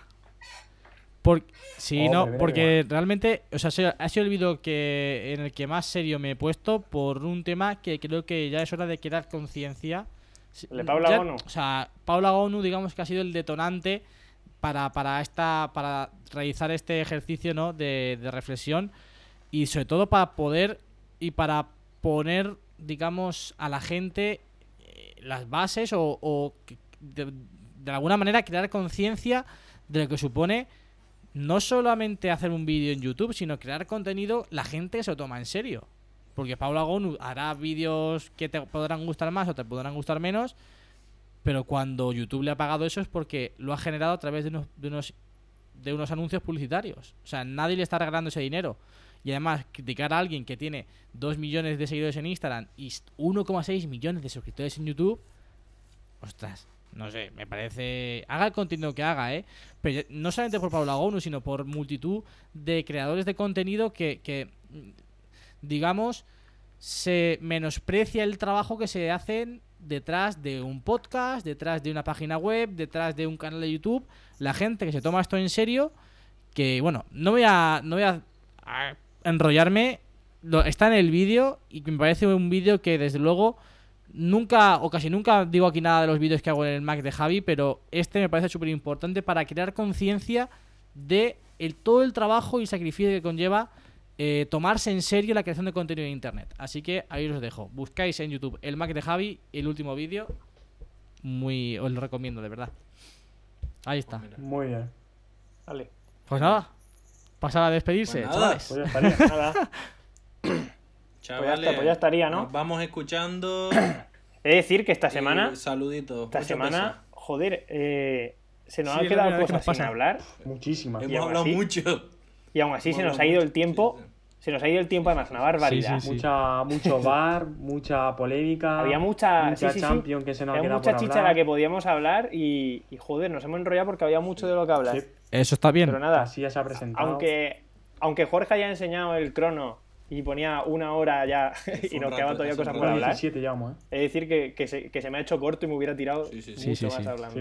Por... Sí, Hombre, no, porque realmente, o sea, se- ha sido el vídeo que en el que más serio me he puesto por un tema que creo que ya es hora de crear conciencia. Sí, ¿El de Paula ya- Gonu? O sea, Paula Gonu, digamos que ha sido el detonante para, para esta para realizar este ejercicio ¿no? de, de reflexión y sobre todo para poder y para poner, digamos, a la gente eh, las bases o, de, de alguna manera crear conciencia de lo que supone no solamente hacer un vídeo en YouTube, sino crear contenido la gente se lo toma en serio. Porque Pablo Agonu hará vídeos que te podrán gustar más o te podrán gustar menos, pero cuando YouTube le ha pagado eso es porque lo ha generado a través de unos, de unos, de unos anuncios publicitarios. O sea, nadie le está regalando ese dinero. Y además, criticar a alguien que tiene 2 millones de seguidores en Instagram y 1,6 millones de suscriptores en YouTube, ostras, no sé, me parece... Haga el contenido que haga, ¿eh? Pero no solamente por Pablo Agonu, sino por multitud de creadores de contenido que, que digamos, se menosprecia el trabajo que se hacen detrás de un podcast, detrás de una página web, detrás de un canal de YouTube. La gente que se toma esto en serio, que bueno, no voy a, no voy a, enrollarme, está en el vídeo y me parece un vídeo que desde luego nunca o casi nunca digo aquí nada de los vídeos que hago en el Mac de Javi, pero este me parece súper importante para crear conciencia de el, todo el trabajo y sacrificio que conlleva eh, tomarse en serio la creación de contenido en internet. Así que ahí os dejo. Buscáis en YouTube el Mac de Javi, el último vídeo. Muy. Os lo recomiendo, de verdad. Ahí está. Muy bien. Vale. Pues nada. Pasar a despedirse, Pues nada. chavales. Pues ya estaría. Nada. [LAUGHS] Chavales, está, pues ya estaría, ¿no? Nos vamos escuchando. [COUGHS] He de decir que esta semana, y Saluditos. esta semana, joder, eh, se nos Sí, han quedado cosas nos sin hablar Muchísimas. Hemos aún hablado así- mucho. y aún así Hemos se nos ha ido el tiempo. sí, sí. Se nos ha ido el tiempo, además, una barbaridad. Sí, sí, sí. Mucha, mucho [LAUGHS] bar, mucha polémica. Había mucha, mucha sí, sí, sí. Champions que se nos ha Había quedado mucha por chicha a hablar. la que podíamos hablar y, y, joder, nos hemos enrollado porque había mucho de lo que hablar. Sí. Eso está bien. Pero nada, Así ya se ha presentado. aunque, aunque Jorge haya enseñado el crono y ponía una hora ya [LAUGHS] y un nos quedaban todavía cosas por hablar, 17 llevamos, ¿eh? es decir que, que se, que se me ha hecho corto y me hubiera tirado Sí, sí, sí. mucho más sí. hablando.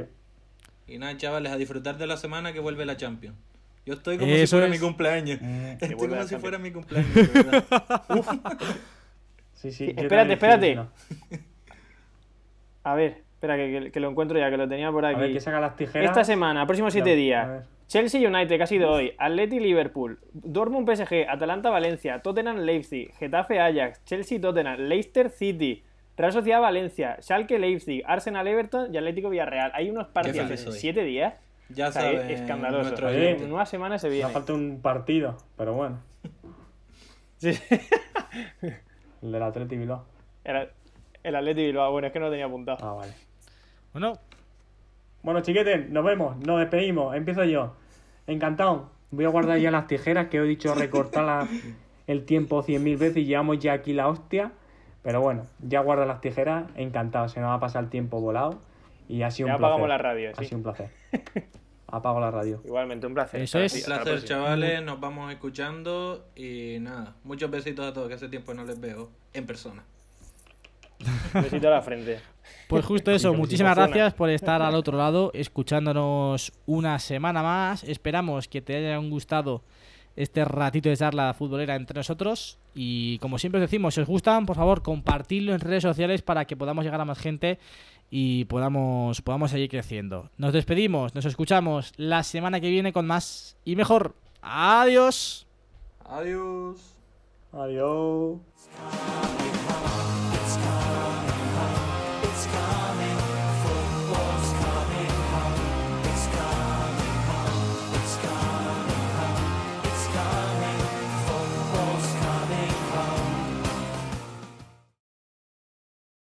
Sí. Y nada, chavales, a disfrutar de la semana que vuelve la Champions. Yo estoy como Eso si fuera es. mi cumpleaños. Mm, Estoy como si fuera mi cumpleaños, de verdad. [LAUGHS] Sí, sí. Espérate, espérate. estoy A ver, espera que, que- que lo encuentro ya, que lo tenía por A ver, aquí. que saca las tijeras. Esta semana, próximos siete Ya, a días. Chelsea United, que ha sido hoy. Atleti Liverpool. Dortmund PSG. Atalanta Valencia. Tottenham Leipzig. Getafe Ajax. Chelsea Tottenham. Leicester City. Real Sociedad Valencia. Schalke Leipzig. Arsenal Everton y Atlético Villarreal. Hay unos partidos en siete días. Ya O sea, saben, escandaloso. En una semana se Nos viene. falta un partido, pero bueno. [LAUGHS] Sí. El del Atleti Bilbao. Era el Atleti Bilbao. Bueno, es que no lo tenía apuntado. Ah, vale. Bueno, Bueno, chiquetes, nos vemos, nos despedimos. Empiezo yo. Encantado. Voy a guardar ya las tijeras que he dicho [LAUGHS] recortar la- el tiempo 100.000 veces y llevamos ya aquí la hostia. Pero bueno, ya guardo las tijeras. Encantado, se nos va a pasar el tiempo volado. Y ha sido Ya un placer. apagamos la radio, Ha sí. sido un placer. [LAUGHS] Apago la radio. Igualmente, un placer. Eso es. Un placer, chavales. Nos vamos escuchando. Y nada, muchos besitos a todos, que hace tiempo no les veo en persona. [LAUGHS] Besito a la frente. Pues justo [LAUGHS] eso, muchísimas gracias por estar al otro lado, escuchándonos una semana más. Esperamos que te hayan gustado este ratito de charla futbolera entre nosotros. Y como siempre os decimos, si os gustan, por favor, compartidlo en redes sociales para que podamos llegar a más gente y podamos, podamos seguir creciendo. Nos despedimos, nos escuchamos la semana que viene con más y mejor. Adiós. Adiós. Adiós.